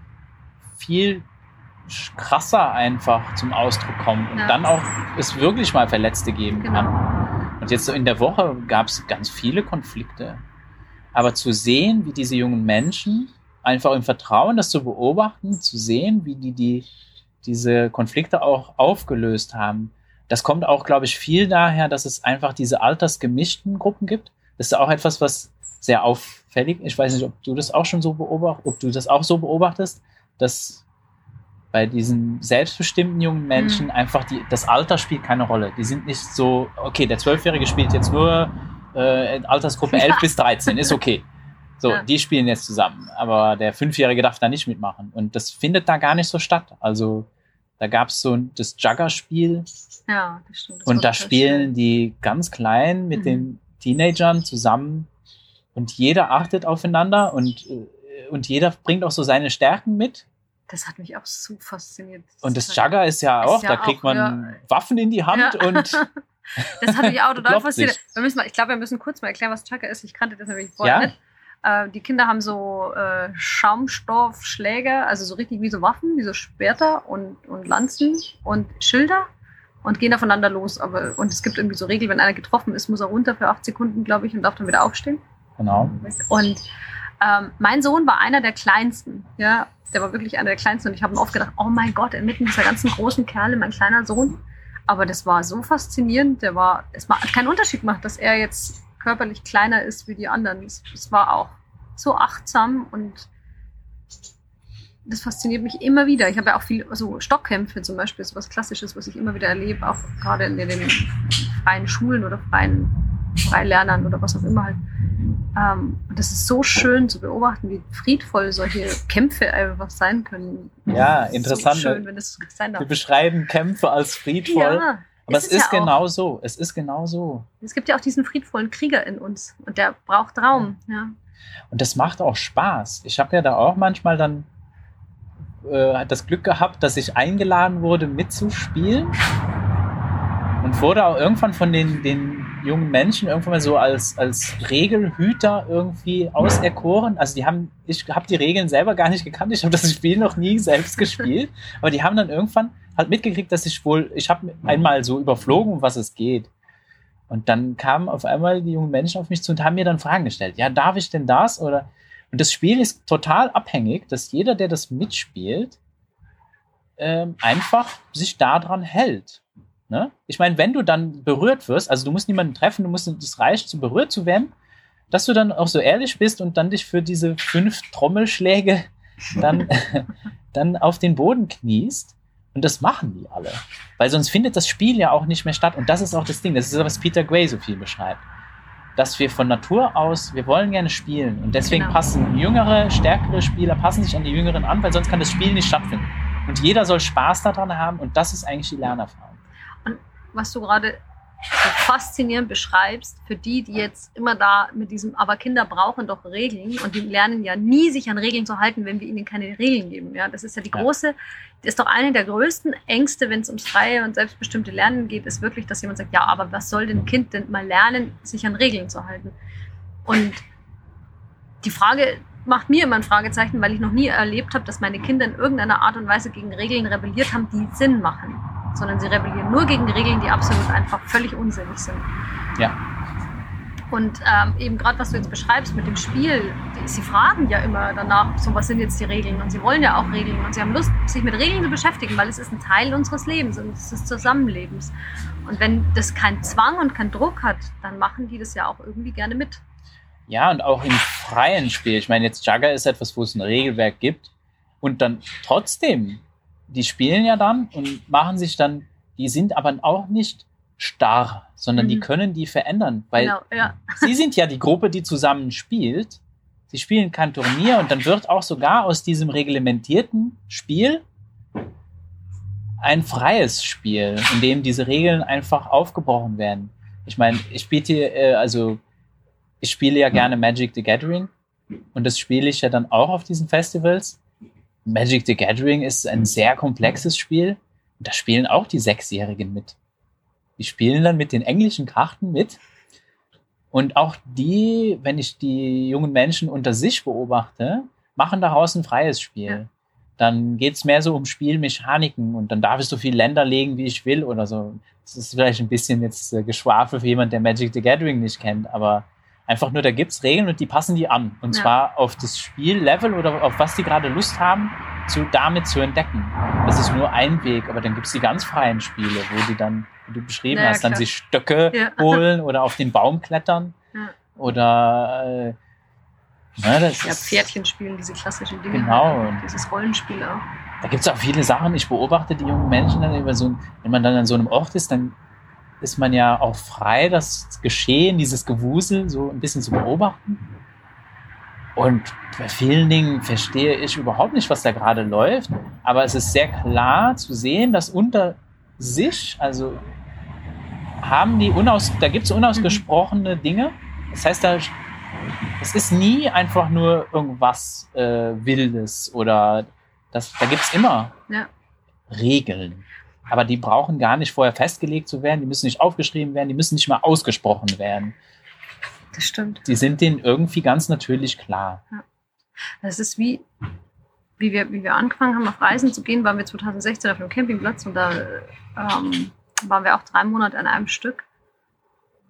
viel krasser einfach zum Ausdruck kommt und ja. dann auch es wirklich mal Verletzte geben genau. kann. Und jetzt so in der Woche gab es ganz viele Konflikte. Aber zu sehen, wie diese jungen Menschen einfach im Vertrauen, das zu beobachten, zu sehen, wie die, die diese Konflikte auch aufgelöst haben, das kommt auch, glaube ich, viel daher, dass es einfach diese altersgemischten Gruppen gibt. Das ist auch etwas, was sehr auffällig. Ich weiß nicht, ob du das auch schon so beobachtest, ob du das auch so beobachtest, dass bei diesen selbstbestimmten jungen Menschen mhm. einfach die, das Alter spielt keine Rolle. Die sind nicht so, okay, der Zwölfjährige spielt jetzt nur äh, Altersgruppe 11 bis 13, ist okay. So, ja. die spielen jetzt zusammen. Aber der Fünfjährige darf da nicht mitmachen. Und das findet da gar nicht so statt. Also, da gab es so das Jugger-Spiel. Ja, das stimmt. Das und da spielen schön. die ganz klein mit mhm. den Teenagern zusammen und jeder achtet aufeinander und, äh, und jeder bringt auch so seine Stärken mit. Das hat mich auch so fasziniert. Das und das Jugger ist ja auch, ist ja da kriegt man ja, Waffen in die Hand ja. und. das hat mich auch total fasziniert. Wir müssen mal, ich glaube, wir müssen kurz mal erklären, was Jugger ist. Ich kannte das nämlich vorher nicht. Äh, die Kinder haben so äh, Schaumstoffschläge, also so richtig wie so Waffen, wie so Schwerter und, und Lanzen und Schilder und gehen aufeinander los. Aber, und es gibt irgendwie so Regeln, wenn einer getroffen ist, muss er runter für acht Sekunden, glaube ich, und darf dann wieder aufstehen. Genau. Und ähm, mein Sohn war einer der kleinsten. Ja, der war wirklich einer der kleinsten. Und ich habe mir oft gedacht, oh mein Gott, inmitten dieser ganzen großen Kerle, mein kleiner Sohn. Aber das war so faszinierend. Der war, es hat keinen Unterschied gemacht, dass er jetzt körperlich kleiner ist wie die anderen. Es, war auch so achtsam und das fasziniert mich immer wieder. Ich habe ja auch viel, so Stockkämpfe zum Beispiel, so was Klassisches, was ich immer wieder erlebe, auch gerade in den freien Schulen oder freien Freilernern oder was auch immer halt. Ähm, und das ist so schön zu beobachten, wie friedvoll solche Kämpfe einfach sein können. Ja, interessant. So schön, wenn es sein darf. Wir beschreiben Kämpfe als friedvoll. Ja, aber es ist, ist ja genau so. Es ist genau so. Es gibt ja auch diesen friedvollen Krieger in uns und der braucht Raum. Ja. Und das macht auch Spaß. Ich habe ja da auch manchmal dann äh, das Glück gehabt, dass ich eingeladen wurde, mitzuspielen. Und wurde auch irgendwann von den, den jungen Menschen irgendwann mal so als, als Regelhüter irgendwie auserkoren. Also die haben, ich habe die Regeln selber gar nicht gekannt, ich habe das Spiel noch nie selbst gespielt, aber die haben dann irgendwann halt mitgekriegt, dass ich wohl, ich habe einmal so überflogen, um was es geht. Und dann kamen auf einmal die jungen Menschen auf mich zu und haben mir dann Fragen gestellt. Ja, darf ich denn das? Oder und das Spiel ist total abhängig, dass jeder, der das mitspielt, ähm, einfach sich daran hält. Ne? Ich meine, wenn du dann berührt wirst, also du musst niemanden treffen, du musst, es reicht, zu berührt zu werden, dass du dann auch so ehrlich bist und dann dich für diese fünf Trommelschläge dann, dann auf den Boden kniest. Und das machen die alle. Weil sonst findet das Spiel ja auch nicht mehr statt. Und das ist auch das Ding. Das ist, was Peter Gray so viel beschreibt. Dass wir von Natur aus, wir wollen gerne spielen. Und deswegen genau. passen jüngere, stärkere Spieler, passen sich an die Jüngeren an, weil sonst kann das Spiel nicht stattfinden. Und jeder soll Spaß daran haben. Und das ist eigentlich die Lernerfahrung was du gerade so faszinierend beschreibst, für die, die jetzt immer da mit diesem, aber Kinder brauchen doch Regeln und die lernen ja nie, sich an Regeln zu halten, wenn wir ihnen keine Regeln geben. Ja, das ist ja die große, das ist doch eine der größten Ängste, wenn es ums freie und selbstbestimmte Lernen geht, ist wirklich, dass jemand sagt, ja, aber was soll denn ein Kind denn mal lernen, sich an Regeln zu halten? Und die Frage macht mir immer ein Fragezeichen, weil ich noch nie erlebt habe, dass meine Kinder in irgendeiner Art und Weise gegen Regeln rebelliert haben, die Sinn machen sondern sie rebellieren nur gegen Regeln, die absolut einfach völlig unsinnig sind. Ja. Und ähm, eben gerade, was du jetzt beschreibst mit dem Spiel, die, sie fragen ja immer danach, so was sind jetzt die Regeln? Und sie wollen ja auch Regeln und sie haben Lust, sich mit Regeln zu beschäftigen, weil es ist ein Teil unseres Lebens und des Zusammenlebens. Und wenn das keinen Zwang und keinen Druck hat, dann machen die das ja auch irgendwie gerne mit. Ja, und auch im freien Spiel. Ich meine, jetzt Jugger ist etwas, wo es ein Regelwerk gibt und dann trotzdem, die spielen ja dann und machen sich dann, die sind aber auch nicht starr, sondern mhm. die können die verändern, weil genau, ja. sie sind ja die Gruppe, die zusammen spielt. Sie spielen kein Turnier und dann wird auch sogar aus diesem reglementierten Spiel ein freies Spiel, in dem diese Regeln einfach aufgebrochen werden. Ich meine, ich spiele äh, also ich spiele ja gerne Magic the Gathering und das spiele ich ja dann auch auf diesen Festivals. Magic the Gathering ist ein sehr komplexes Spiel und da spielen auch die Sechsjährigen mit. Die spielen dann mit den englischen Karten mit. Und auch die, wenn ich die jungen Menschen unter sich beobachte, machen daraus ein freies Spiel. Ja. Dann geht es mehr so um Spielmechaniken und dann darf ich so viele Länder legen, wie ich will oder so. Das ist vielleicht ein bisschen jetzt äh, Geschwafel für jemand, der Magic the Gathering nicht kennt, aber einfach nur, da gibt es Regeln und die passen die an. Und ja. zwar auf das Spiellevel oder auf was die gerade Lust haben, zu, damit zu entdecken. Das ist nur ein Weg, aber dann gibt es die ganz freien Spiele, wo die dann wie du beschrieben naja, hast, klar. dann sich Stöcke ja. holen oder auf den Baum klettern ja. oder äh, na, das ja, Pferdchen spielen, diese klassischen Dinge. Genau. Dieses Rollenspiel auch. Da gibt es auch viele Sachen. Ich beobachte die jungen Menschen dann über so, wenn man dann an so einem Ort ist, dann ist man ja auch frei, das Geschehen, dieses Gewusel so ein bisschen zu beobachten. Und bei vielen Dingen verstehe ich überhaupt nicht, was da gerade läuft. Aber es ist sehr klar zu sehen, dass unter sich, also haben die unaus, da gibt es unausgesprochene mhm. Dinge. Das heißt, da, es ist nie einfach nur irgendwas äh, Wildes oder das, da gibt es immer ja. Regeln. Aber die brauchen gar nicht vorher festgelegt zu werden, die müssen nicht aufgeschrieben werden, die müssen nicht mal ausgesprochen werden. Das stimmt. Die sind denen irgendwie ganz natürlich klar. Ja. Das ist wie, wie wir, wie wir angefangen haben, auf Reisen zu gehen, waren wir 2016 auf einem Campingplatz und da ähm, waren wir auch drei Monate an einem Stück.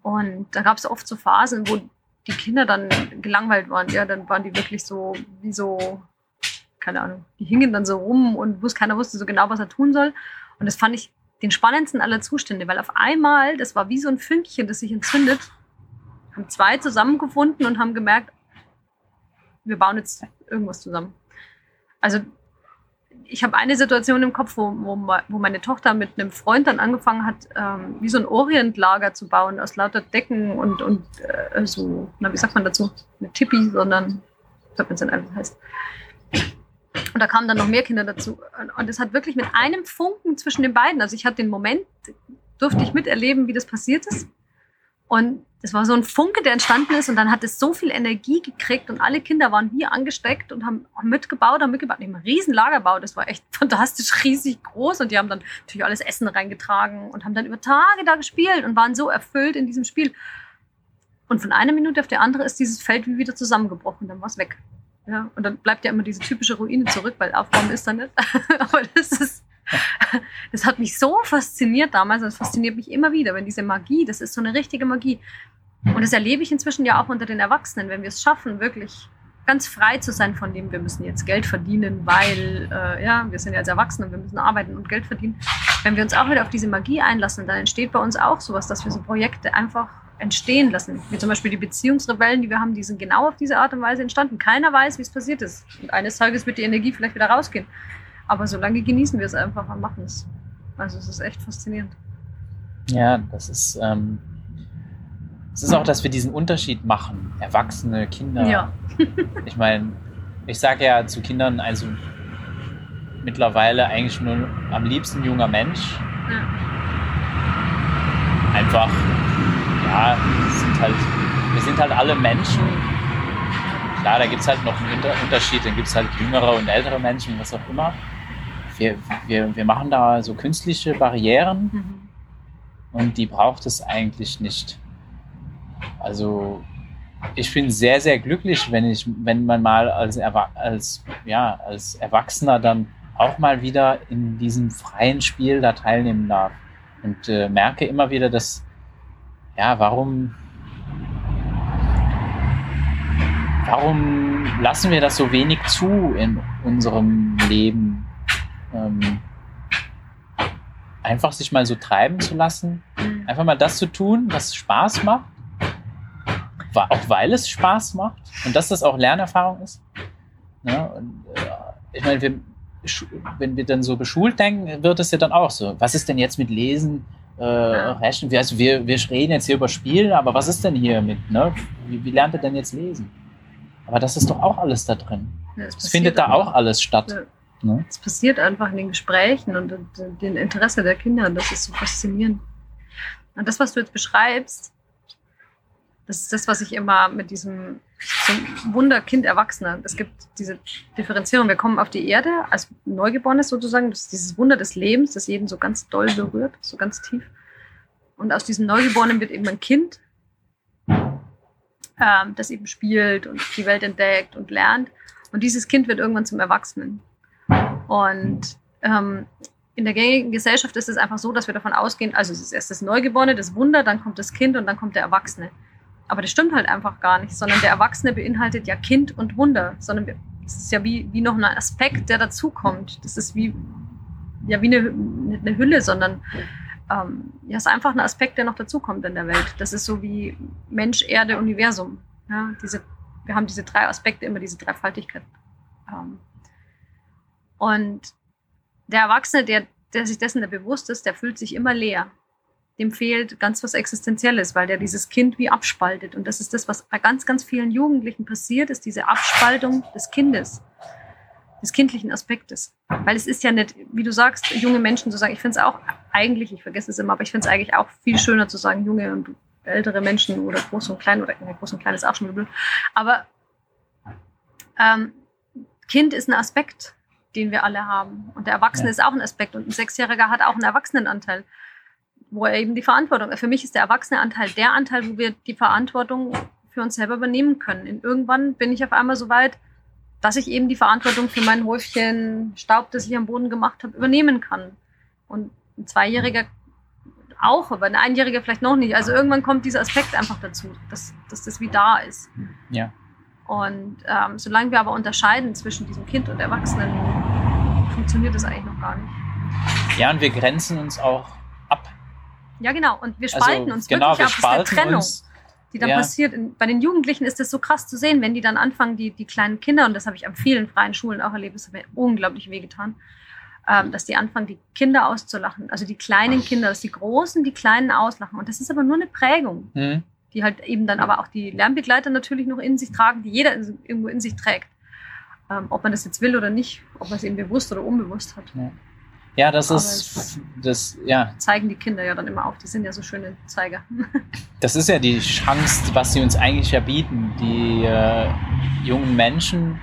Und da gab es oft so Phasen, wo die Kinder dann gelangweilt waren. Ja, dann waren die wirklich so, wie so, keine Ahnung, die hingen dann so rum und wusste, keiner wusste so genau, was er tun soll. Und das fand ich den spannendsten aller Zustände, weil auf einmal, das war wie so ein Fünkchen, das sich entzündet, haben zwei zusammengefunden und haben gemerkt, wir bauen jetzt irgendwas zusammen. Also ich habe eine Situation im Kopf, wo, wo, meine Tochter mit einem Freund dann angefangen hat, ähm, wie so ein Orientlager zu bauen aus lauter Decken und, und äh, so, na, wie sagt man dazu? Eine Tippi, sondern, ich glaube, wenn es dann einfach heißt. Und da kamen dann noch mehr Kinder dazu. Und es hat wirklich mit einem Funken zwischen den beiden, also ich hatte den Moment, durfte ich miterleben, wie das passiert ist. Und das war so ein Funke, der entstanden ist und dann hat es so viel Energie gekriegt und alle Kinder waren wie angesteckt und haben mitgebaut, haben mitgebaut. Die haben einen riesen Lagerbau, das war echt fantastisch riesig groß und die haben dann natürlich alles Essen reingetragen und haben dann über Tage da gespielt und waren so erfüllt in diesem Spiel. Und von einer Minute auf die andere ist dieses Feld wie wieder zusammengebrochen, dann war es weg. Ja, und dann bleibt ja immer diese typische Ruine zurück, weil Aufräumen ist dann nicht. Aber das ist, das hat mich so fasziniert damals und das fasziniert mich immer wieder, wenn diese Magie, das ist so eine richtige Magie. Und das erlebe ich inzwischen ja auch unter den Erwachsenen, wenn wir es schaffen, wirklich ganz frei zu sein von dem, wir müssen jetzt Geld verdienen, weil äh, ja, wir sind ja als Erwachsene, wir müssen arbeiten und Geld verdienen. Wenn wir uns auch wieder auf diese Magie einlassen, dann entsteht bei uns auch sowas, dass wir so Projekte einfach entstehen lassen. Wie zum Beispiel die Beziehungsrebellen, die wir haben, die sind genau auf diese Art und Weise entstanden. Keiner weiß, wie es passiert ist. Und eines Tages wird die Energie vielleicht wieder rausgehen. Aber solange genießen wir es einfach und machen es. Also es ist echt faszinierend. Ja, das ist ähm, es ist auch, dass wir diesen Unterschied machen. Erwachsene, Kinder. Ja. ich meine, ich sage ja zu Kindern, also mittlerweile eigentlich nur am liebsten junger Mensch. Ja. Einfach, ja, sind halt, wir sind halt alle Menschen. Klar, da gibt es halt noch einen Unterschied, dann gibt es halt jüngere und ältere Menschen, was auch immer. Wir, wir, wir machen da so künstliche Barrieren mhm. und die braucht es eigentlich nicht. Also ich bin sehr, sehr glücklich, wenn ich, wenn man mal als, als, ja, als Erwachsener dann auch mal wieder in diesem freien Spiel da teilnehmen darf. Und äh, merke immer wieder, dass, ja, warum, warum lassen wir das so wenig zu in unserem Leben? Ähm, einfach sich mal so treiben zu lassen, mhm. einfach mal das zu tun, was Spaß macht, auch weil es Spaß macht und dass das auch Lernerfahrung ist. Ja, und, äh, ich meine, wir, wenn wir dann so beschult denken, wird es ja dann auch so. Was ist denn jetzt mit Lesen, äh, Rechnen? Wir, also wir, wir reden jetzt hier über Spielen, aber was ist denn hier mit, ne? Wie, wie lernt er denn jetzt lesen? Aber das ist doch auch alles da drin. Ja, es findet da auch alles statt. Ja. Ne? Es passiert einfach in den Gesprächen und dem Interesse der Kinder. Das ist so faszinierend. Und das, was du jetzt beschreibst, das ist das, was ich immer mit diesem so Wunderkind Erwachsener. Es gibt diese Differenzierung. Wir kommen auf die Erde als Neugeborenes sozusagen. Das ist dieses Wunder des Lebens, das jeden so ganz doll berührt, so ganz tief. Und aus diesem Neugeborenen wird eben ein Kind, ähm, das eben spielt und die Welt entdeckt und lernt. Und dieses Kind wird irgendwann zum Erwachsenen. Und ähm, in der gängigen Gesellschaft ist es einfach so, dass wir davon ausgehen, also es ist erst das Neugeborene, das Wunder, dann kommt das Kind und dann kommt der Erwachsene. Aber das stimmt halt einfach gar nicht, sondern der Erwachsene beinhaltet ja Kind und Wunder, sondern es ist ja wie, wie noch ein Aspekt, der dazukommt. Das ist wie, ja, wie eine, nicht eine Hülle, sondern ähm, ja, es ist einfach ein Aspekt, der noch dazukommt in der Welt. Das ist so wie Mensch, Erde, Universum. Ja, diese, wir haben diese drei Aspekte, immer diese Dreifaltigkeit. Ähm, und der Erwachsene, der, der sich dessen bewusst ist, der fühlt sich immer leer dem fehlt ganz was Existenzielles, weil der dieses Kind wie abspaltet. Und das ist das, was bei ganz, ganz vielen Jugendlichen passiert, ist diese Abspaltung des Kindes, des kindlichen Aspektes. Weil es ist ja nicht, wie du sagst, junge Menschen zu sagen, ich finde es auch eigentlich, ich vergesse es immer, aber ich finde es eigentlich auch viel schöner zu sagen, junge und ältere Menschen oder groß und klein, oder groß und klein ist auch schon blöd. Aber ähm, Kind ist ein Aspekt, den wir alle haben. Und der Erwachsene ja. ist auch ein Aspekt. Und ein Sechsjähriger hat auch einen Erwachsenenanteil wo er eben die Verantwortung, für mich ist der erwachsene Anteil der Anteil, wo wir die Verantwortung für uns selber übernehmen können. Und irgendwann bin ich auf einmal so weit, dass ich eben die Verantwortung für mein Häufchen Staub, das ich am Boden gemacht habe, übernehmen kann. Und ein Zweijähriger auch, aber ein Einjähriger vielleicht noch nicht. Also irgendwann kommt dieser Aspekt einfach dazu, dass, dass das wie da ist. Ja. Und ähm, solange wir aber unterscheiden zwischen diesem Kind und Erwachsenen, funktioniert das eigentlich noch gar nicht. Ja, und wir grenzen uns auch ja, genau. Und wir also, spalten also, uns genau, wirklich wir ab. Das ist eine Trennung, uns, die dann ja. passiert. bei den Jugendlichen ist das so krass zu sehen, wenn die dann anfangen, die, die kleinen Kinder, und das habe ich an vielen freien Schulen auch erlebt, das hat mir unglaublich wehgetan, ähm, dass die anfangen, die Kinder auszulachen. Also die kleinen Kinder, dass die Großen die Kleinen auslachen. Und das ist aber nur eine Prägung. Mhm. Die halt eben dann aber auch die Lernbegleiter natürlich noch in sich tragen, die jeder irgendwo in sich trägt. Ähm, ob man das jetzt will oder nicht, ob man es eben bewusst oder unbewusst hat. Ja. Ja, das Aber ist das, ja. Zeigen die Kinder ja dann immer auch, die sind ja so schöne Zeiger. das ist ja die Chance, was sie uns eigentlich ja bieten. Die äh, jungen Menschen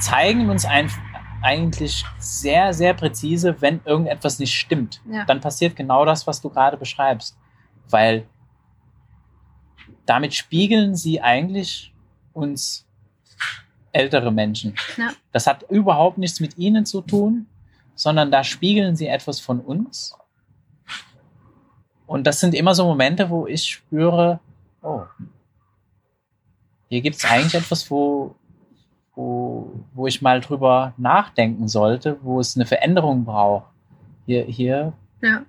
zeigen uns ein, eigentlich sehr, sehr präzise, wenn irgendetwas nicht stimmt. Ja. Dann passiert genau das, was du gerade beschreibst. Weil damit spiegeln sie eigentlich uns ältere Menschen. Ja. Das hat überhaupt nichts mit ihnen zu tun, sondern da spiegeln sie etwas von uns. Und das sind immer so Momente, wo ich spüre, oh, hier gibt es eigentlich etwas, wo, wo, wo ich mal drüber nachdenken sollte, wo es eine Veränderung braucht. Hier, hier, ja.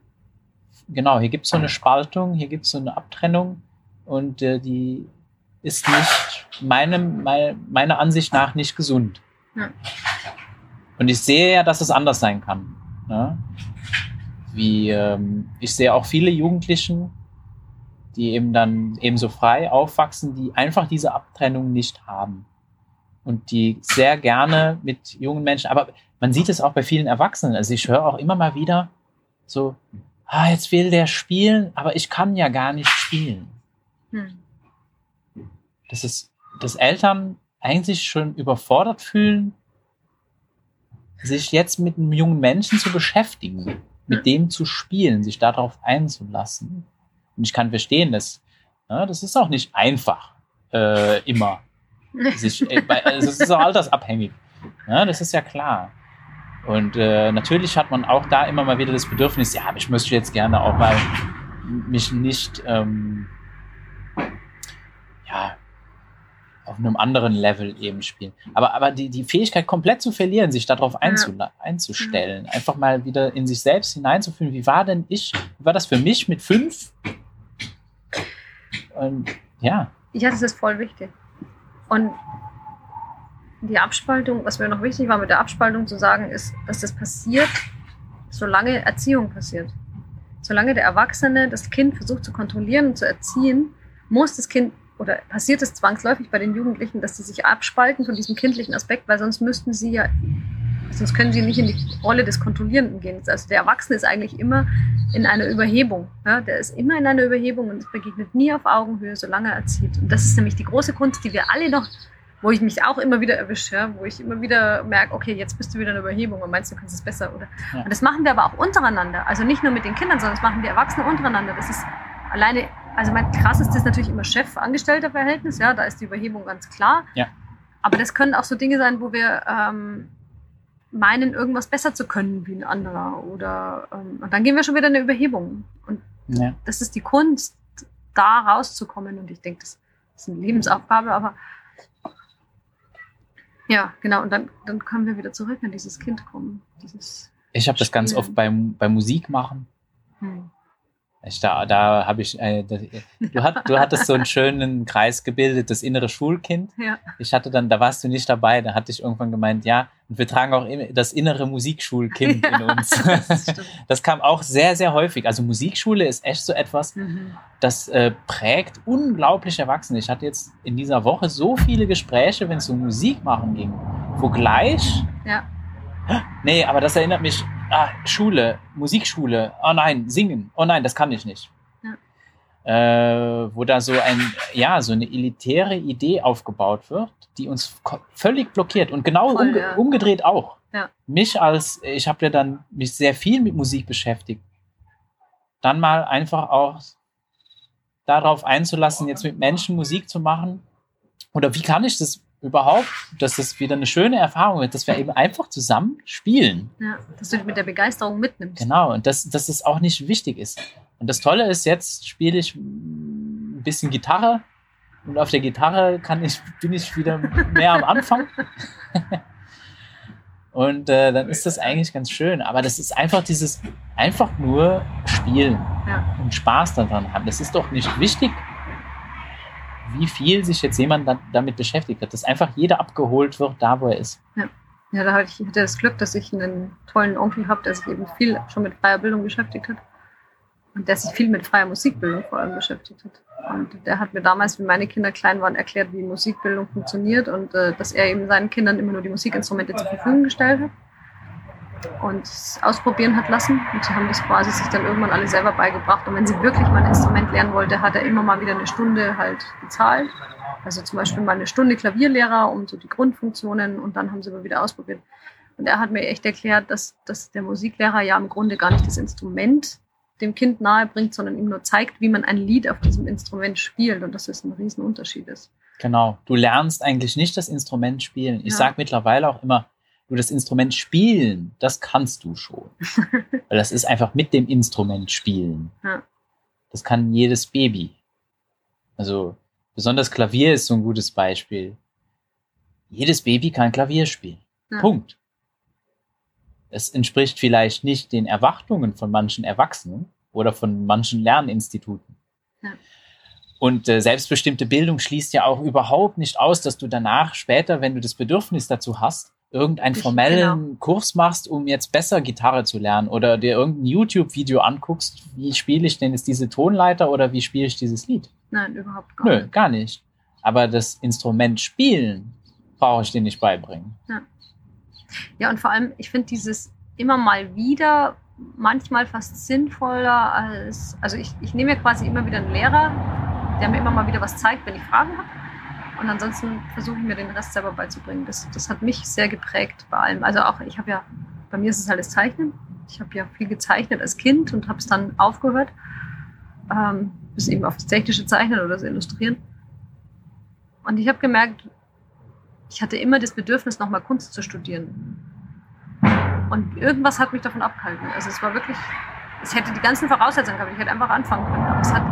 genau, hier gibt es so eine Spaltung, hier gibt es so eine Abtrennung und äh, die ist nicht, meinem, meine, meiner Ansicht nach nicht gesund. Ja. Und ich sehe ja, dass es anders sein kann. Ne? Wie ähm, ich sehe auch viele Jugendlichen, die eben dann ebenso frei aufwachsen, die einfach diese Abtrennung nicht haben. Und die sehr gerne mit jungen Menschen, aber man sieht es auch bei vielen Erwachsenen. Also ich höre auch immer mal wieder so, ah, jetzt will der spielen, aber ich kann ja gar nicht spielen. Hm. Das ist, dass Eltern eigentlich schon überfordert fühlen, sich jetzt mit einem jungen Menschen zu beschäftigen, mit dem zu spielen, sich darauf einzulassen. Und ich kann verstehen, dass ja, das ist auch nicht einfach äh, immer. Sich, äh, also es ist auch altersabhängig. Ja, das ist ja klar. Und äh, natürlich hat man auch da immer mal wieder das Bedürfnis, ja, ich möchte jetzt gerne auch mal mich nicht ähm, ja, auf, einem anderen Level eben spielen. Aber, aber die, die Fähigkeit komplett zu verlieren, sich darauf einzu, einzustellen, einfach mal wieder in sich selbst hineinzufühlen, wie war denn ich, wie war das für mich mit fünf? Und ja. Ja, das ist voll wichtig. Und die Abspaltung, was mir noch wichtig war mit der Abspaltung zu sagen, ist, dass das passiert, solange Erziehung passiert. Solange der Erwachsene das Kind versucht zu kontrollieren und zu erziehen, muss das Kind oder passiert es zwangsläufig bei den Jugendlichen, dass sie sich abspalten von diesem kindlichen Aspekt, weil sonst müssten sie ja, sonst können sie nicht in die Rolle des Kontrollierenden gehen. Also der Erwachsene ist eigentlich immer in einer Überhebung. Ja? Der ist immer in einer Überhebung und es begegnet nie auf Augenhöhe, solange er erzieht. Und das ist nämlich die große Kunst, die wir alle noch wo ich mich auch immer wieder erwische, ja, wo ich immer wieder merke, okay, jetzt bist du wieder in der Überhebung und meinst, du kannst es besser. Oder? Ja. Und das machen wir aber auch untereinander. Also nicht nur mit den Kindern, sondern das machen die Erwachsenen untereinander. Das ist alleine, also mein krassestes ist natürlich immer Chef-Angestellter-Verhältnis, ja, da ist die Überhebung ganz klar. Ja. Aber das können auch so Dinge sein, wo wir ähm, meinen, irgendwas besser zu können wie ein anderer. Oder ähm, und dann gehen wir schon wieder in eine Überhebung. Und ja. das ist die Kunst, da rauszukommen. Und ich denke, das ist eine Lebensaufgabe, aber ja, genau. Und dann, dann können wir wieder zurück an dieses Kind kommen. Dieses ich habe das ganz oft beim, beim Musik machen. Hm. Ich, da da habe ich, äh, du, hat, du hattest so einen schönen Kreis gebildet, das innere Schulkind. Ja. Ich hatte dann, da warst du nicht dabei, da hatte ich irgendwann gemeint, ja, und wir tragen auch das innere Musikschulkind ja, in uns. Das, das, kam auch sehr, sehr häufig. Also Musikschule ist echt so etwas, mhm. das äh, prägt unglaublich Erwachsene. Ich hatte jetzt in dieser Woche so viele Gespräche, wenn es um Musik machen ging, wo gleich, ja. nee, aber das erinnert mich ah, Schule, Musikschule, oh nein, singen, oh nein, das kann ich nicht. Ja. Äh, wo da so ein, ja, so eine elitäre Idee aufgebaut wird, die uns völlig blockiert und genau Voll, umge ja. umgedreht auch. Ja. Mich als, ich habe ja dann mich sehr viel mit Musik beschäftigt, dann mal einfach auch darauf einzulassen, jetzt mit Menschen Musik zu machen. Oder wie kann ich das überhaupt, dass das wieder eine schöne Erfahrung wird, dass wir eben einfach zusammen spielen. Ja, dass du dich mit der Begeisterung mitnimmst. Genau, und dass, dass es auch nicht wichtig ist. Und das Tolle ist, jetzt spiele ich ein bisschen Gitarre und auf der Gitarre kann ich, bin ich wieder mehr am Anfang. und äh, dann ist das eigentlich ganz schön. Aber das ist einfach dieses, einfach nur spielen ja. und Spaß daran haben. Das ist doch nicht wichtig, wie viel sich jetzt jemand da, damit beschäftigt hat, dass einfach jeder abgeholt wird, da wo er ist. Ja, ja da hatte ich hatte das Glück, dass ich einen tollen Onkel habe, der sich eben viel schon mit freier Bildung beschäftigt hat und der sich viel mit freier Musikbildung vor allem beschäftigt hat. Und der hat mir damals, wie meine Kinder klein waren, erklärt, wie Musikbildung funktioniert und äh, dass er eben seinen Kindern immer nur die Musikinstrumente zur Verfügung gestellt hat und ausprobieren hat lassen. Und sie haben das quasi sich dann irgendwann alle selber beigebracht. Und wenn sie wirklich mal ein Instrument lernen wollte, hat er immer mal wieder eine Stunde halt bezahlt. Also zum Beispiel mal eine Stunde Klavierlehrer, um so die Grundfunktionen und dann haben sie aber wieder ausprobiert. Und er hat mir echt erklärt, dass, dass der Musiklehrer ja im Grunde gar nicht das Instrument dem Kind nahe bringt, sondern ihm nur zeigt, wie man ein Lied auf diesem Instrument spielt und dass es ein Riesenunterschied ist. Genau. Du lernst eigentlich nicht das Instrument spielen. Ich ja. sage mittlerweile auch immer, du das Instrument spielen, das kannst du schon. Weil das ist einfach mit dem Instrument spielen. Ja. Das kann jedes Baby. Also besonders Klavier ist so ein gutes Beispiel. Jedes Baby kann Klavier spielen. Ja. Punkt. Es entspricht vielleicht nicht den Erwartungen von manchen Erwachsenen oder von manchen Lerninstituten. Ja. Und äh, selbstbestimmte Bildung schließt ja auch überhaupt nicht aus, dass du danach später, wenn du das Bedürfnis dazu hast, irgendeinen formellen genau. Kurs machst, um jetzt besser Gitarre zu lernen oder dir irgendein YouTube-Video anguckst, wie spiele ich denn jetzt diese Tonleiter oder wie spiele ich dieses Lied? Nein, überhaupt gar Nö, nicht. gar nicht. Aber das Instrument spielen brauche ich dir nicht beibringen. Ja. ja, und vor allem, ich finde dieses immer mal wieder manchmal fast sinnvoller als, also ich, ich nehme mir quasi immer wieder einen Lehrer, der mir immer mal wieder was zeigt, wenn ich Fragen habe. Und ansonsten versuche ich mir den Rest selber beizubringen. Das, das hat mich sehr geprägt bei allem. Also auch, ich habe ja, bei mir ist es das Zeichnen. Ich habe ja viel gezeichnet als Kind und habe es dann aufgehört. Ähm, bis eben auf das technische Zeichnen oder das Illustrieren. Und ich habe gemerkt, ich hatte immer das Bedürfnis, nochmal Kunst zu studieren. Und irgendwas hat mich davon abgehalten. Also es war wirklich, es hätte die ganzen Voraussetzungen gehabt. Ich hätte einfach anfangen können. Aber es, hat,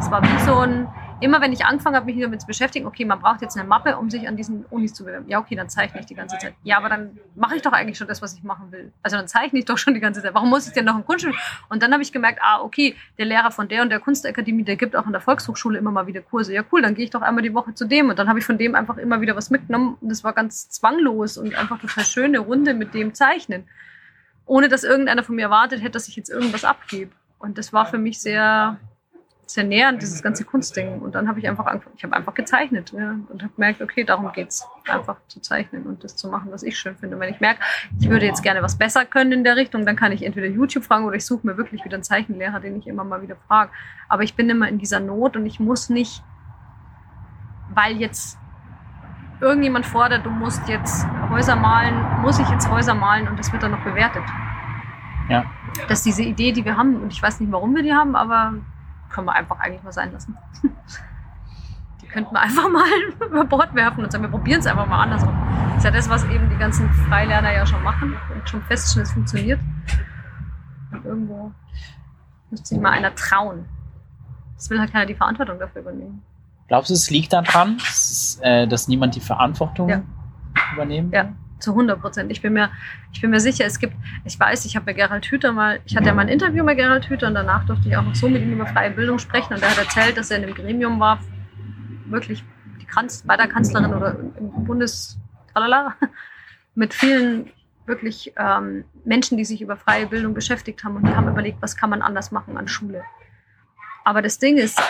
es war wie so ein, immer wenn ich angefangen habe, mich damit zu beschäftigen, okay, man braucht jetzt eine Mappe, um sich an diesen Unis zu bewerben. Ja, okay, dann zeichne ich die ganze Zeit. Ja, aber dann mache ich doch eigentlich schon das, was ich machen will. Also dann zeichne ich doch schon die ganze Zeit. Warum muss ich denn noch im Kunststudium? Und dann habe ich gemerkt, ah, okay, der Lehrer von der und der Kunstakademie, der gibt auch in der Volkshochschule immer mal wieder Kurse. Ja, cool, dann gehe ich doch einmal die Woche zu dem. Und dann habe ich von dem einfach immer wieder was mitgenommen. Und das war ganz zwanglos und einfach total schöne Runde mit dem Zeichnen. Ohne dass irgendeiner von mir erwartet hätte, dass ich jetzt irgendwas abgebe. Und das war für mich sehr, nähernd, dieses ganze Kunstding. Und dann habe ich einfach angefangen, ich habe einfach gezeichnet ja, und habe gemerkt, okay, darum geht es, einfach zu zeichnen und das zu machen, was ich schön finde. Und wenn ich merke, ich würde jetzt gerne was besser können in der Richtung, dann kann ich entweder YouTube fragen oder ich suche mir wirklich wieder einen Zeichenlehrer, den ich immer mal wieder frage. Aber ich bin immer in dieser Not und ich muss nicht, weil jetzt irgendjemand fordert, du musst jetzt Häuser malen, muss ich jetzt Häuser malen und das wird dann noch bewertet. Ja. Das ist diese Idee, die wir haben und ich weiß nicht, warum wir die haben, aber können wir einfach eigentlich mal sein lassen. Die könnten wir einfach mal über Bord werfen und sagen, wir probieren es einfach mal andersrum. Das ist ja das, was eben die ganzen Freilerner ja schon machen und schon feststellen, es funktioniert. Und irgendwo müsste sich mal einer trauen. Es will halt keiner die Verantwortung dafür übernehmen. Glaubst du, es liegt daran, dass, äh, dass niemand die Verantwortung ja. übernehmen will? Ja zu 100 Prozent. Ich bin mir, ich bin mir sicher, es gibt, ich weiß, ich habe bei Gerald Hüther mal, ich hatte ja mal ein Interview mit Gerald Hüther und danach durfte ich auch noch so mit ihm über freie Bildung sprechen und er hat erzählt, dass er in einem Gremium war, wirklich die Kanz, bei der Kanzlerin oder im Bundes, tralala, mit vielen wirklich ähm, Menschen, die sich über freie Bildung beschäftigt haben und die haben überlegt, was kann man anders machen an Schule. Aber das Ding ist,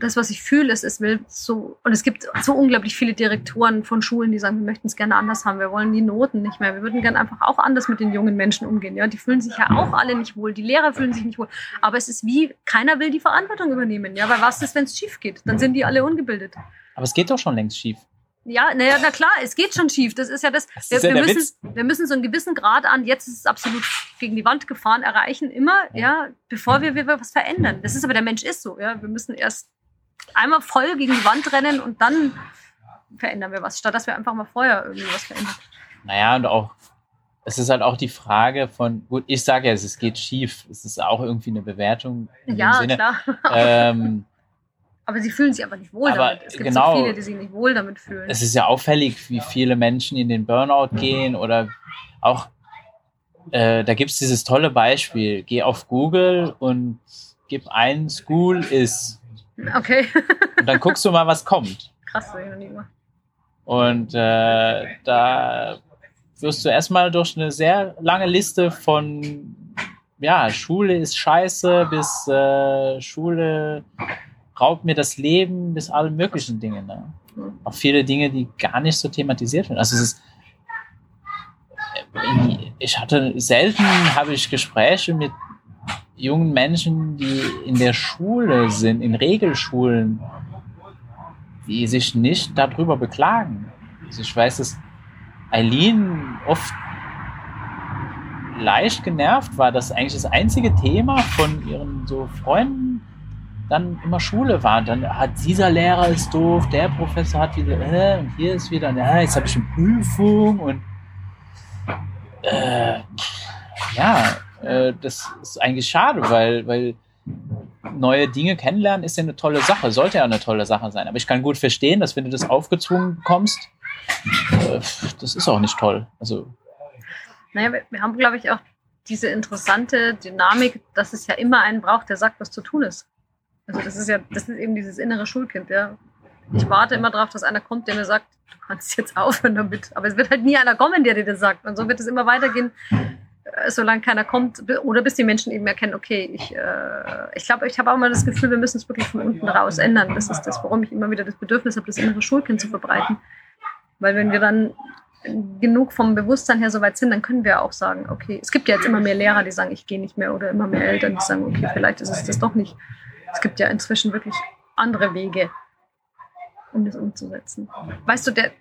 das, was ich fühle, ist, es will so, und es gibt so unglaublich viele Direktoren von Schulen, die sagen, wir möchten es gerne anders haben, wir wollen die Noten nicht mehr, wir würden gerne einfach auch anders mit den jungen Menschen umgehen. Ja, die fühlen sich ja auch alle nicht wohl, die Lehrer fühlen sich nicht wohl. Aber es ist wie, keiner will die Verantwortung übernehmen. Ja, weil was ist, wenn es schief geht? Dann sind die alle ungebildet. Aber es geht doch schon längst schief. Ja, naja, na klar, es geht schon schief. Das ist ja das. das wir, ja wir, müssen, wir müssen so einen gewissen Grad an, jetzt ist es absolut gegen die Wand gefahren, erreichen, immer, ja, bevor wir, wir was verändern. Das ist aber der Mensch ist so, ja. Wir müssen erst einmal voll gegen die Wand rennen und dann verändern wir was, statt dass wir einfach mal vorher irgendwie was verändern. Naja, und auch, es ist halt auch die Frage von, gut, ich sage ja, es geht schief. Es ist auch irgendwie eine Bewertung. ja, klar. Ähm, aber sie fühlen sich einfach nicht wohl aber damit. Es gibt genau, so viele, die sich nicht wohl damit fühlen. Es ist ja auffällig, wie viele Menschen in den Burnout gehen oder auch, äh, da gibt es dieses tolle Beispiel. Geh auf Google und gib ein School is Okay. und dann guckst du mal, was kommt. Krass, das ich noch nie gemacht. Und äh, da wirst du erstmal durch eine sehr lange Liste von, ja, Schule ist scheiße, bis äh, Schule raubt mir das Leben, bis alle möglichen Dinge. Ne? Auch viele Dinge, die gar nicht so thematisiert werden. Also es ist, äh, ich hatte selten habe ich Gespräche mit jungen Menschen, die in der Schule sind, in Regelschulen, die sich nicht darüber beklagen. Also ich weiß, dass Eileen oft leicht genervt war, dass eigentlich das einzige Thema von ihren so Freunden dann immer Schule war. Und dann hat dieser Lehrer ist doof, der Professor hat wieder, äh, und hier ist wieder, äh, jetzt habe ich eine Prüfung und äh, ja, äh, das ist eigentlich schade, weil, weil neue Dinge kennenlernen ist ja eine tolle Sache, sollte ja eine tolle Sache sein. Aber ich kann gut verstehen, dass wenn du das aufgezwungen bekommst, äh, das ist auch nicht toll. Also. Naja, wir, wir haben, glaube ich, auch diese interessante Dynamik, dass es ja immer einen braucht, der sagt, was zu tun ist. Also das ist ja, das ist eben dieses innere Schulkind, ja. Ich warte immer darauf, dass einer kommt, der mir sagt, du kannst jetzt aufhören damit. Aber es wird halt nie einer kommen, der dir das sagt. Und so wird es immer weitergehen, äh, solange keiner kommt oder bis die Menschen eben erkennen, okay, ich, äh, ich glaube, ich habe auch mal das Gefühl, wir müssen es wirklich von unten raus ändern. Das ist das, warum ich immer wieder das Bedürfnis habe, das innere Schulkind zu verbreiten. Weil wenn wir dann genug vom Bewusstsein her soweit sind, dann können wir auch sagen, okay, es gibt ja jetzt immer mehr Lehrer, die sagen, ich gehe nicht mehr oder immer mehr Eltern, die sagen, okay, vielleicht ist es das doch nicht. Es gibt ja inzwischen wirklich andere Wege, um das umzusetzen. Weißt du, der,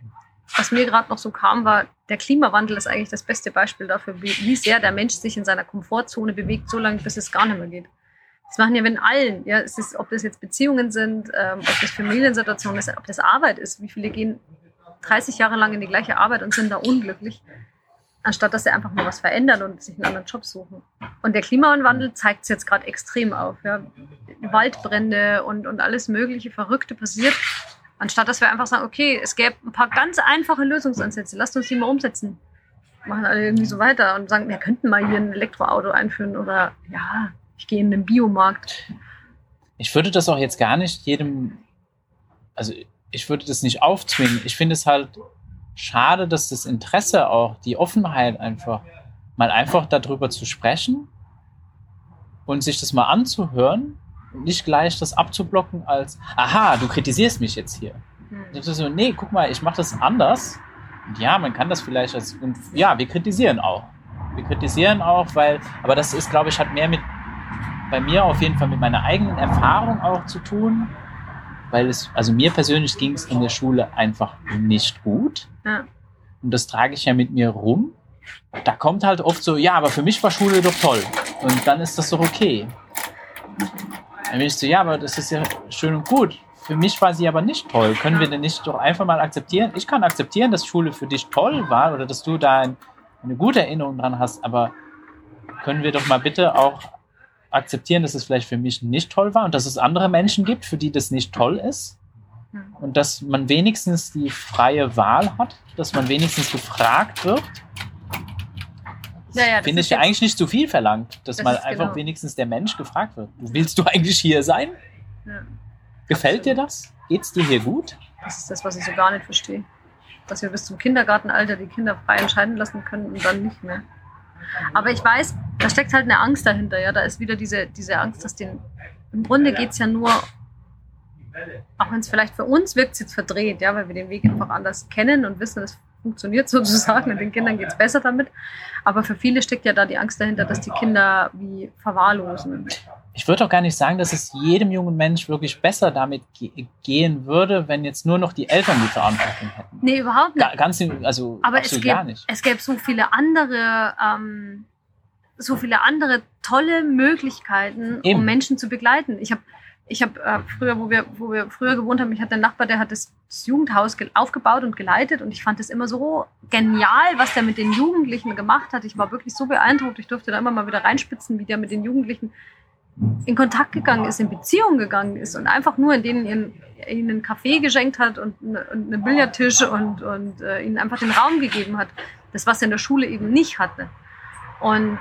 was mir gerade noch so kam, war, der Klimawandel ist eigentlich das beste Beispiel dafür, wie, wie sehr der Mensch sich in seiner Komfortzone bewegt, so lange, bis es gar nicht mehr geht. Das machen ja wenn allen, ja, es ist, ob das jetzt Beziehungen sind, ähm, ob das Familiensituationen ist, ob das Arbeit ist. Wie viele gehen 30 Jahre lang in die gleiche Arbeit und sind da unglücklich. Anstatt dass sie einfach mal was verändern und sich einen anderen Job suchen. Und der Klimawandel zeigt es jetzt gerade extrem auf. Ja. Waldbrände und, und alles mögliche Verrückte passiert. Anstatt dass wir einfach sagen, okay, es gäbe ein paar ganz einfache Lösungsansätze, lasst uns die mal umsetzen. Machen alle irgendwie so weiter und sagen, wir könnten mal hier ein Elektroauto einführen oder ja, ich gehe in den Biomarkt. Ich würde das auch jetzt gar nicht jedem, also ich würde das nicht aufzwingen. Ich finde es halt schade, dass das Interesse auch, die Offenheit einfach, mal einfach darüber zu sprechen und sich das mal anzuhören und nicht gleich das abzublocken als, aha, du kritisierst mich jetzt hier. Hm. So, nee, guck mal, ich mache das anders. Und ja, man kann das vielleicht als, und ja, wir kritisieren auch. Wir kritisieren auch, weil, aber das ist, glaube ich, hat mehr mit, bei mir auf jeden Fall mit meiner eigenen Erfahrung auch zu tun weil es, also mir persönlich ging es in der Schule einfach nicht gut. Ja. Und das trage ich ja mit mir rum. Da kommt halt oft so, ja, aber für mich war Schule doch toll. Und dann ist das doch okay. Dann bin ich so, ja, aber das ist ja schön und gut. Für mich war sie aber nicht toll. Können ja. wir denn nicht doch einfach mal akzeptieren? Ich kann akzeptieren, dass Schule für dich toll war oder dass du da ein, eine gute Erinnerung dran hast, aber können wir doch mal bitte auch akzeptieren, dass es vielleicht für mich nicht toll war und dass es andere Menschen gibt, für die das nicht toll ist. Und dass man wenigstens die freie Wahl hat, dass man wenigstens gefragt wird. Ja, ja, Finde ich ja eigentlich nicht zu viel verlangt, dass das mal einfach genau. wenigstens der Mensch gefragt wird. Willst du eigentlich hier sein? Ja. Gefällt Absolut. dir das? Geht es dir hier gut? Das ist das, was ich so gar nicht verstehe. Dass wir bis zum Kindergartenalter die Kinder frei entscheiden lassen können und dann nicht mehr. Aber ich weiß, da steckt halt eine Angst dahinter. Ja, da ist wieder diese, diese Angst, dass den. Im Grunde geht es ja nur, auch wenn es vielleicht für uns wirkt, es jetzt verdreht, ja, weil wir den Weg einfach anders kennen und wissen, es funktioniert sozusagen und den Kindern geht es besser damit. Aber für viele steckt ja da die Angst dahinter, dass die Kinder wie verwahrlosen ich würde auch gar nicht sagen, dass es jedem jungen Mensch wirklich besser damit ge gehen würde, wenn jetzt nur noch die Eltern die Verantwortung hätten. Nee, überhaupt nicht. ganz, also Aber es gäbe, es gäbe so viele andere, ähm, so viele andere tolle Möglichkeiten, Eben. um Menschen zu begleiten. Ich habe ich habe äh, früher, wo wir, wo wir früher gewohnt haben, ich hatte einen Nachbar, der hat das, das Jugendhaus aufgebaut und geleitet und ich fand das immer so genial, was der mit den Jugendlichen gemacht hat. Ich war wirklich so beeindruckt. Ich durfte da immer mal wieder reinspitzen, wie der mit den Jugendlichen in Kontakt gegangen ist, in Beziehung gegangen ist und einfach nur in denen ihnen, ihnen einen Kaffee geschenkt hat und, eine, und einen Billardtisch und, und äh, ihnen einfach den Raum gegeben hat. Das, was er in der Schule eben nicht hatte. Und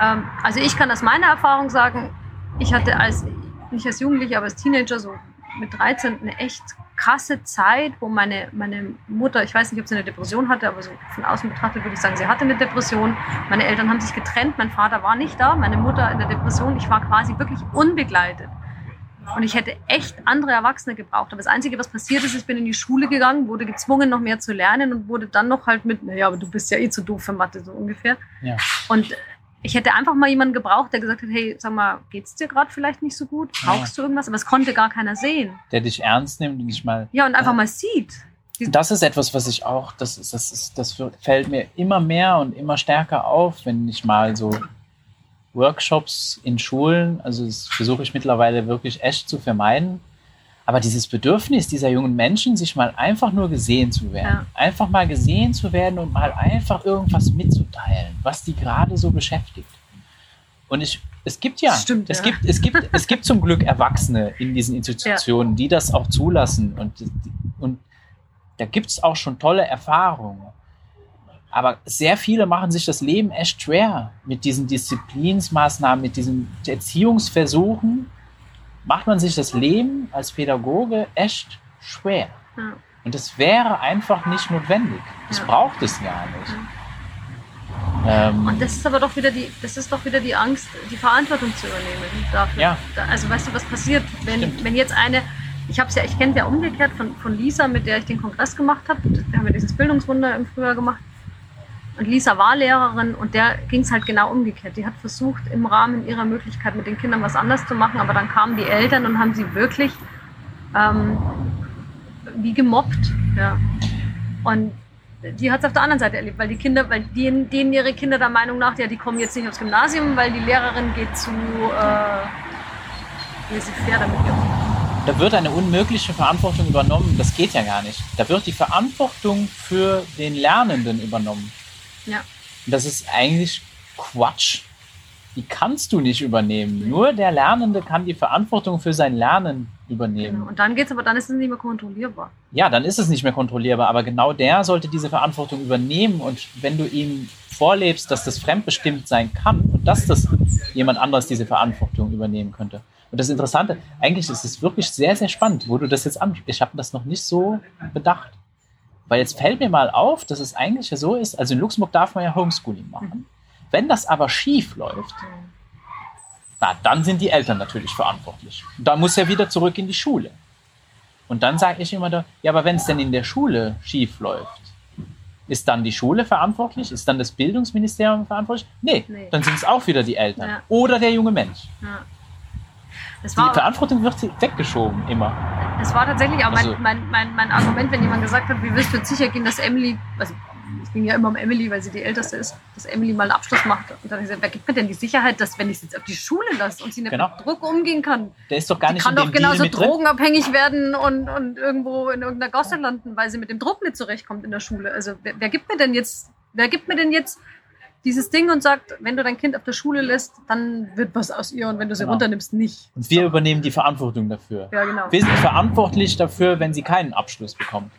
ähm, also ich kann aus meiner Erfahrung sagen, ich hatte als, nicht als Jugendliche, aber als Teenager so mit 13 eine echt krasse Zeit, wo meine, meine Mutter, ich weiß nicht, ob sie eine Depression hatte, aber so von außen betrachtet würde ich sagen, sie hatte eine Depression. Meine Eltern haben sich getrennt, mein Vater war nicht da, meine Mutter in der Depression. Ich war quasi wirklich unbegleitet. Und ich hätte echt andere Erwachsene gebraucht. Aber das Einzige, was passiert ist, ich bin in die Schule gegangen, wurde gezwungen, noch mehr zu lernen und wurde dann noch halt mit, naja, aber du bist ja eh zu doof für Mathe, so ungefähr. Ja. Und ich hätte einfach mal jemanden gebraucht, der gesagt hat, hey, sag mal, geht's dir gerade vielleicht nicht so gut? Brauchst ja. du irgendwas? Aber es konnte gar keiner sehen. Der dich ernst nimmt und dich mal. Ja, und einfach äh, mal sieht. Das ist etwas, was ich auch, das, ist, das, ist, das fällt mir immer mehr und immer stärker auf, wenn ich mal so Workshops in Schulen, also das versuche ich mittlerweile wirklich echt zu vermeiden, aber dieses Bedürfnis dieser jungen Menschen, sich mal einfach nur gesehen zu werden, ja. einfach mal gesehen zu werden und mal einfach irgendwas mitzuteilen, was die gerade so beschäftigt. Und ich, es gibt ja, Stimmt, es, ja. Gibt, es, gibt, es gibt zum Glück Erwachsene in diesen Institutionen, ja. die das auch zulassen. Und, und da gibt es auch schon tolle Erfahrungen. Aber sehr viele machen sich das Leben echt schwer mit diesen Disziplinsmaßnahmen, mit diesen Erziehungsversuchen macht man sich das Leben als Pädagoge echt schwer. Ja. Und das wäre einfach nicht notwendig. Das ja. braucht es gar nicht. Ja. Ähm, und das ist aber doch wieder die, das ist doch wieder die Angst, die Verantwortung zu übernehmen dafür. Ja. Also weißt du, was passiert, wenn, wenn jetzt eine, ich habe ja, ich kenne es ja umgekehrt von, von Lisa, mit der ich den Kongress gemacht habe. Wir haben ja dieses Bildungswunder im Frühjahr gemacht. Und Lisa war Lehrerin und der ging es halt genau umgekehrt. Die hat versucht, im Rahmen ihrer Möglichkeit mit den Kindern was anders zu machen, aber dann kamen die Eltern und haben sie wirklich ähm, wie gemobbt. Ja. Und die hat es auf der anderen Seite erlebt, weil die Kinder, weil denen, denen ihre Kinder der Meinung nach, ja, die kommen jetzt nicht aufs Gymnasium, weil die Lehrerin geht zu äh, laissez-faire damit. Da wird eine unmögliche Verantwortung übernommen. Das geht ja gar nicht. Da wird die Verantwortung für den Lernenden übernommen. Ja. Und das ist eigentlich Quatsch. Die kannst du nicht übernehmen. Nur der Lernende kann die Verantwortung für sein Lernen übernehmen. Genau. Und dann geht's aber, dann ist es nicht mehr kontrollierbar. Ja, dann ist es nicht mehr kontrollierbar. Aber genau der sollte diese Verantwortung übernehmen. Und wenn du ihm vorlebst, dass das fremdbestimmt sein kann und dass das jemand anderes diese Verantwortung übernehmen könnte. Und das Interessante, eigentlich ist es wirklich sehr, sehr spannend, wo du das jetzt an. Ich habe das noch nicht so bedacht. Weil jetzt fällt mir mal auf, dass es eigentlich so ist, also in Luxemburg darf man ja Homeschooling machen. Mhm. Wenn das aber schief läuft, na, dann sind die Eltern natürlich verantwortlich. Da muss er wieder zurück in die Schule. Und dann sage ich immer, da, ja, aber wenn es denn in der Schule schief läuft, ist dann die Schule verantwortlich? Ist dann das Bildungsministerium verantwortlich? Nee, nee. dann sind es auch wieder die Eltern ja. oder der junge Mensch. Ja. Die Verantwortung wird weggeschoben, immer. Es war tatsächlich auch mein, also, mein, mein, mein Argument, wenn jemand gesagt hat, wie willst du sicher gehen, dass Emily, also es ging ja immer um Emily, weil sie die Älteste ist, dass Emily mal einen Abschluss macht. Und dann habe ich gesagt, wer gibt mir denn die Sicherheit, dass wenn ich sie jetzt auf die Schule lasse und sie nicht genau. mit Druck umgehen kann, der ist doch gar nicht kann doch genauso drogenabhängig drin. werden und, und irgendwo in irgendeiner Gosse landen, weil sie mit dem Druck nicht zurechtkommt in der Schule. Also wer, wer gibt mir denn jetzt, wer gibt mir denn jetzt dieses Ding und sagt, wenn du dein Kind auf der Schule lässt, dann wird was aus ihr und wenn du sie genau. runternimmst, nicht. Und wir so. übernehmen die Verantwortung dafür. Ja, genau. Wir sind verantwortlich dafür, wenn sie keinen Abschluss bekommt.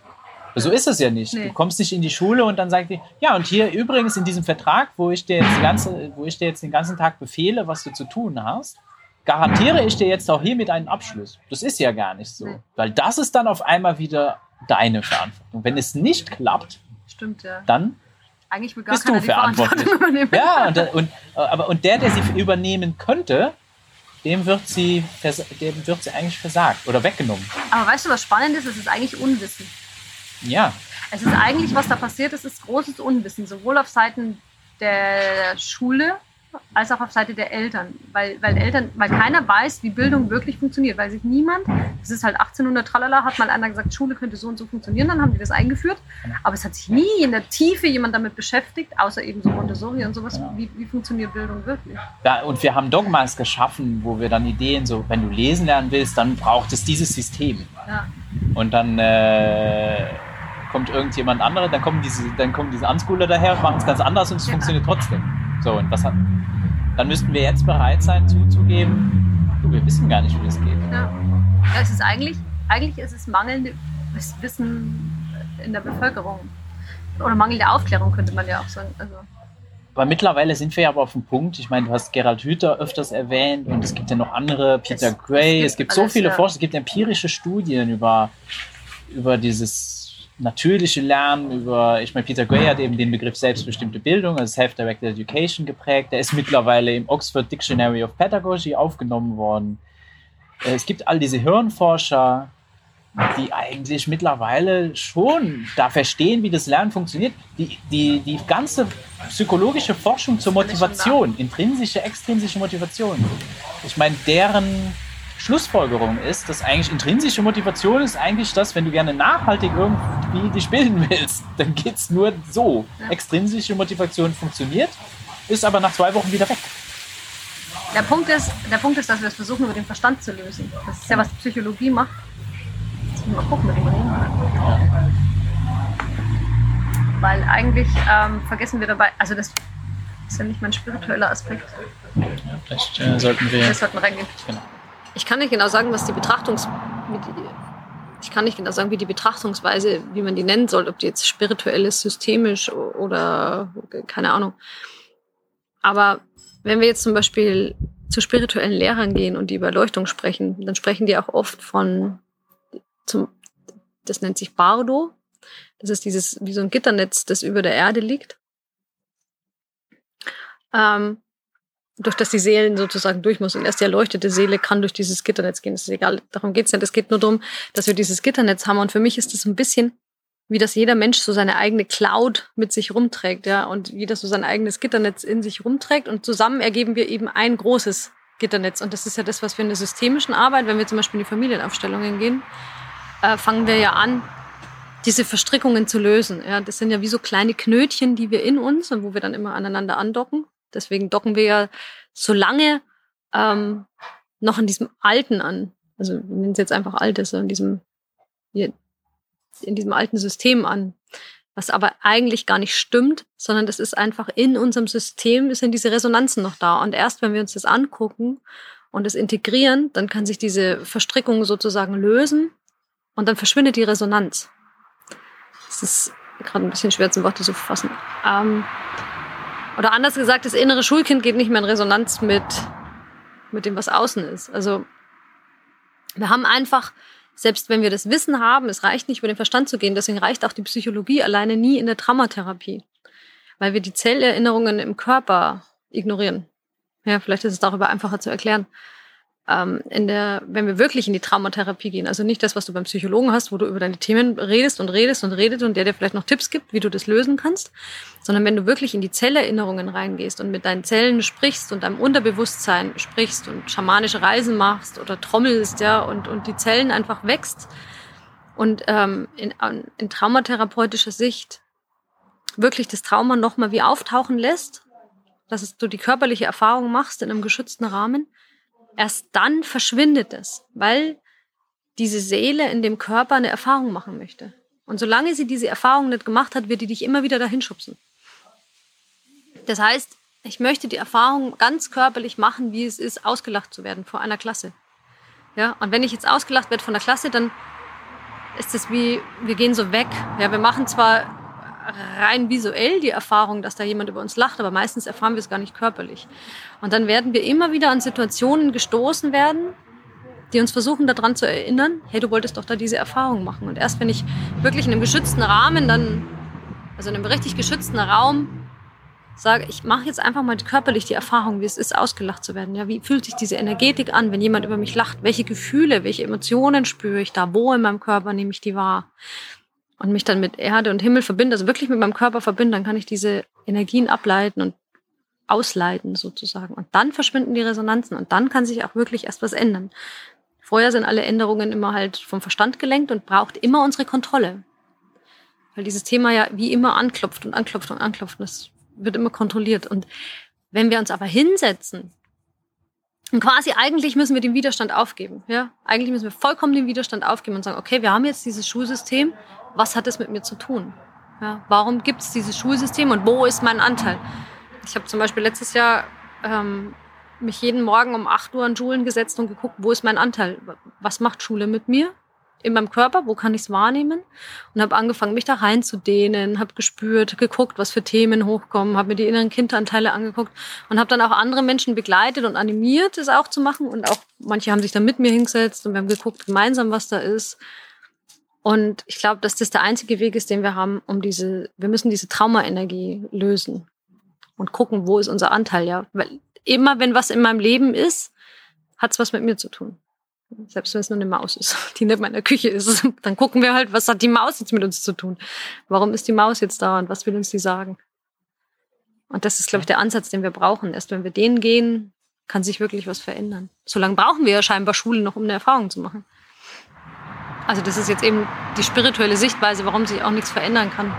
So ist es ja nicht. Nee. Du kommst nicht in die Schule und dann sagt die, ja, und hier übrigens in diesem Vertrag, wo ich dir jetzt, ganze, wo ich dir jetzt den ganzen Tag befehle, was du zu tun hast, garantiere ich dir jetzt auch hiermit einen Abschluss. Das ist ja gar nicht so. Nee. Weil das ist dann auf einmal wieder deine Verantwortung. Wenn es nicht klappt, Stimmt, ja. dann Eigentlich will gar bist du verantwortlich. Ja, und, und, aber, und der, der sie übernehmen könnte, dem wird sie, dem wird sie eigentlich versagt oder weggenommen. Aber weißt du, was spannend ist? Es ist eigentlich Unwissen. Ja. Es ist eigentlich, was da passiert ist, ist großes Unwissen, sowohl auf Seiten der Schule als auch auf Seite der Eltern, weil, weil Eltern, weil keiner weiß, wie Bildung wirklich funktioniert, weil sich niemand, es ist halt 1800 tralala, hat mal einer gesagt, Schule könnte so und so funktionieren, dann haben die das eingeführt, aber es hat sich nie in der Tiefe jemand damit beschäftigt, außer eben so Montessori und sowas, wie, wie funktioniert Bildung wirklich. Ja, und wir haben Dogmas geschaffen, wo wir dann Ideen so, wenn du lesen lernen willst, dann braucht es dieses System. Ja. Und dann äh, kommt irgendjemand anderes, dann kommen diese, dann kommen diese Unschooler daher, machen es ganz anders und es ja. funktioniert trotzdem. So, und was hat, dann müssten wir jetzt bereit sein zuzugeben, du, wir wissen gar nicht, wie das geht. Ja, es ist eigentlich, eigentlich ist es mangelndes Wissen in der Bevölkerung. Oder mangelnde Aufklärung, könnte man ja auch sagen. Also. Aber mittlerweile sind wir ja aber auf dem Punkt. Ich meine, du hast Gerald Hüther öfters erwähnt und es gibt ja noch andere, Peter es, Gray. Es gibt, es gibt alles, so viele ja. Forscher, es gibt empirische Studien über, über dieses natürliche Lernen über, ich meine, Peter Gray hat eben den Begriff selbstbestimmte Bildung, also Self-Directed Education geprägt. Der ist mittlerweile im Oxford Dictionary of Pedagogy aufgenommen worden. Äh, es gibt all diese Hirnforscher, die eigentlich mittlerweile schon da verstehen, wie das Lernen funktioniert. Die, die, die ganze psychologische Forschung zur Motivation, intrinsische, extrinsische Motivation. Ich meine, deren Schlussfolgerung ist, dass eigentlich intrinsische Motivation ist eigentlich das, wenn du gerne nachhaltig irgendwie dich bilden willst, dann geht es nur so. Extrinsische Motivation funktioniert, ist aber nach zwei Wochen wieder weg. Der Punkt ist, der Punkt ist dass wir es versuchen, über den Verstand zu lösen. Das ist ja, was Psychologie macht. Jetzt mal gucken, mit dem reden. Weil eigentlich ähm, vergessen wir dabei, also das ist ja nicht mein spiritueller Aspekt. Ja, vielleicht äh, sollten wir. Wir sollten reingehen. Genau. Ich kann nicht genau sagen, was die Betrachtungs... Ich kann nicht genau sagen, wie die Betrachtungsweise, wie man die nennen soll, ob die jetzt spirituell ist, systemisch oder keine Ahnung. Aber wenn wir jetzt zum Beispiel zu spirituellen Lehrern gehen und die über Leuchtung sprechen, dann sprechen die auch oft von, zum, das nennt sich Bardo. Das ist dieses, wie so ein Gitternetz, das über der Erde liegt. Ähm, durch das die Seelen sozusagen durch muss. Und erst die erleuchtete Seele kann durch dieses Gitternetz gehen. Das ist egal, darum geht's nicht. Es geht nur darum, dass wir dieses Gitternetz haben. Und für mich ist das ein bisschen, wie das jeder Mensch so seine eigene Cloud mit sich rumträgt, ja, und jeder so sein eigenes Gitternetz in sich rumträgt. Und zusammen ergeben wir eben ein großes Gitternetz. Und das ist ja das, was wir in der systemischen Arbeit, wenn wir zum Beispiel in die Familienaufstellungen gehen, äh, fangen wir ja an, diese Verstrickungen zu lösen. Ja, das sind ja wie so kleine Knötchen, die wir in uns und wo wir dann immer aneinander andocken. Deswegen docken wir ja so lange ähm, noch in diesem Alten an. Also wir nennen es jetzt einfach Altes, in diesem, in diesem alten System an. was aber eigentlich gar nicht stimmt, sondern das ist einfach in unserem System, sind diese Resonanzen noch da. Und erst wenn wir uns das angucken und es integrieren, dann kann sich diese Verstrickung sozusagen lösen und dann verschwindet die Resonanz. Das ist gerade ein bisschen schwer zum Worte zu fassen. Ähm, oder anders gesagt, das innere Schulkind geht nicht mehr in Resonanz mit, mit dem, was außen ist. Also wir haben einfach, selbst wenn wir das Wissen haben, es reicht nicht über den Verstand zu gehen, deswegen reicht auch die Psychologie alleine nie in der Traumatherapie, weil wir die Zellerinnerungen im Körper ignorieren. Ja, vielleicht ist es darüber einfacher zu erklären ähm, in der, wenn wir wirklich in die Traumatherapie gehen, also nicht das, was du beim Psychologen hast, wo du über deine Themen redest und redest und redest und der dir vielleicht noch Tipps gibt, wie du das lösen kannst, sondern wenn du wirklich in die Zellerinnerungen reingehst und mit deinen Zellen sprichst und deinem Unterbewusstsein sprichst und schamanische Reisen machst oder trommelst, ja, und, und die Zellen einfach wächst und ähm, in, in traumatherapeutischer Sicht wirklich das Trauma nochmal wie auftauchen lässt, dass du die körperliche Erfahrung machst in einem geschützten Rahmen, Erst dann verschwindet es, weil diese Seele in dem Körper eine Erfahrung machen möchte. Und solange sie diese Erfahrung nicht gemacht hat, wird die dich immer wieder dahin schubsen. Das heißt, ich möchte die Erfahrung ganz körperlich machen, wie es ist, ausgelacht zu werden vor einer Klasse. Ja, und wenn ich jetzt ausgelacht werde von der Klasse, dann ist es wie, wir gehen so weg. Ja, wir machen zwar rein visuell die Erfahrung, dass da jemand über uns lacht, aber meistens erfahren wir es gar nicht körperlich. Und dann werden wir immer wieder an Situationen gestoßen werden, die uns versuchen daran zu erinnern, hey, du wolltest doch da diese Erfahrung machen. Und erst wenn ich wirklich in einem geschützten Rahmen dann, also in einem richtig geschützten Raum, sage, ich mache jetzt einfach mal körperlich die Erfahrung, wie es ist, ausgelacht zu werden. Ja, wie fühlt sich diese Energetik an, wenn jemand über mich lacht? Welche Gefühle, welche Emotionen spüre ich da? Wo in meinem Körper nehme ich die wahr? Und mich dann mit Erde und Himmel verbinde, also wirklich mit meinem Körper verbinde, dann kann ich diese Energien ableiten und ausleiten sozusagen. Und dann verschwinden die Resonanzen und dann kann sich auch wirklich erst was ändern. Vorher sind alle Änderungen immer halt vom Verstand gelenkt und braucht immer unsere Kontrolle. Weil dieses Thema ja wie immer anklopft und anklopft und anklopft. Und das wird immer kontrolliert. Und wenn wir uns aber hinsetzen und quasi eigentlich müssen wir den Widerstand aufgeben. Ja, eigentlich müssen wir vollkommen den Widerstand aufgeben und sagen, okay, wir haben jetzt dieses Schulsystem, was hat es mit mir zu tun? Ja, warum gibt es dieses Schulsystem und wo ist mein Anteil? Ich habe zum Beispiel letztes Jahr ähm, mich jeden Morgen um 8 Uhr an Schulen gesetzt und geguckt, wo ist mein Anteil? Was macht Schule mit mir? In meinem Körper, wo kann ich es wahrnehmen? Und habe angefangen, mich da reinzudehnen, habe gespürt, geguckt, was für Themen hochkommen, habe mir die inneren Kinderanteile angeguckt und habe dann auch andere Menschen begleitet und animiert, es auch zu machen. Und auch manche haben sich dann mit mir hingesetzt und wir haben geguckt gemeinsam, was da ist. Und ich glaube, dass das der einzige Weg ist, den wir haben, um diese, wir müssen diese Traumaenergie lösen und gucken, wo ist unser Anteil, ja. Weil immer, wenn was in meinem Leben ist, hat es was mit mir zu tun. Selbst wenn es nur eine Maus ist, die in meiner Küche ist, dann gucken wir halt, was hat die Maus jetzt mit uns zu tun? Warum ist die Maus jetzt da und was will uns die sagen? Und das ist, glaube ich, der Ansatz, den wir brauchen. Erst wenn wir den gehen, kann sich wirklich was verändern. Solange brauchen wir ja scheinbar Schule noch, um eine Erfahrung zu machen. Also das ist jetzt eben die spirituelle Sichtweise, warum sich auch nichts verändern kann.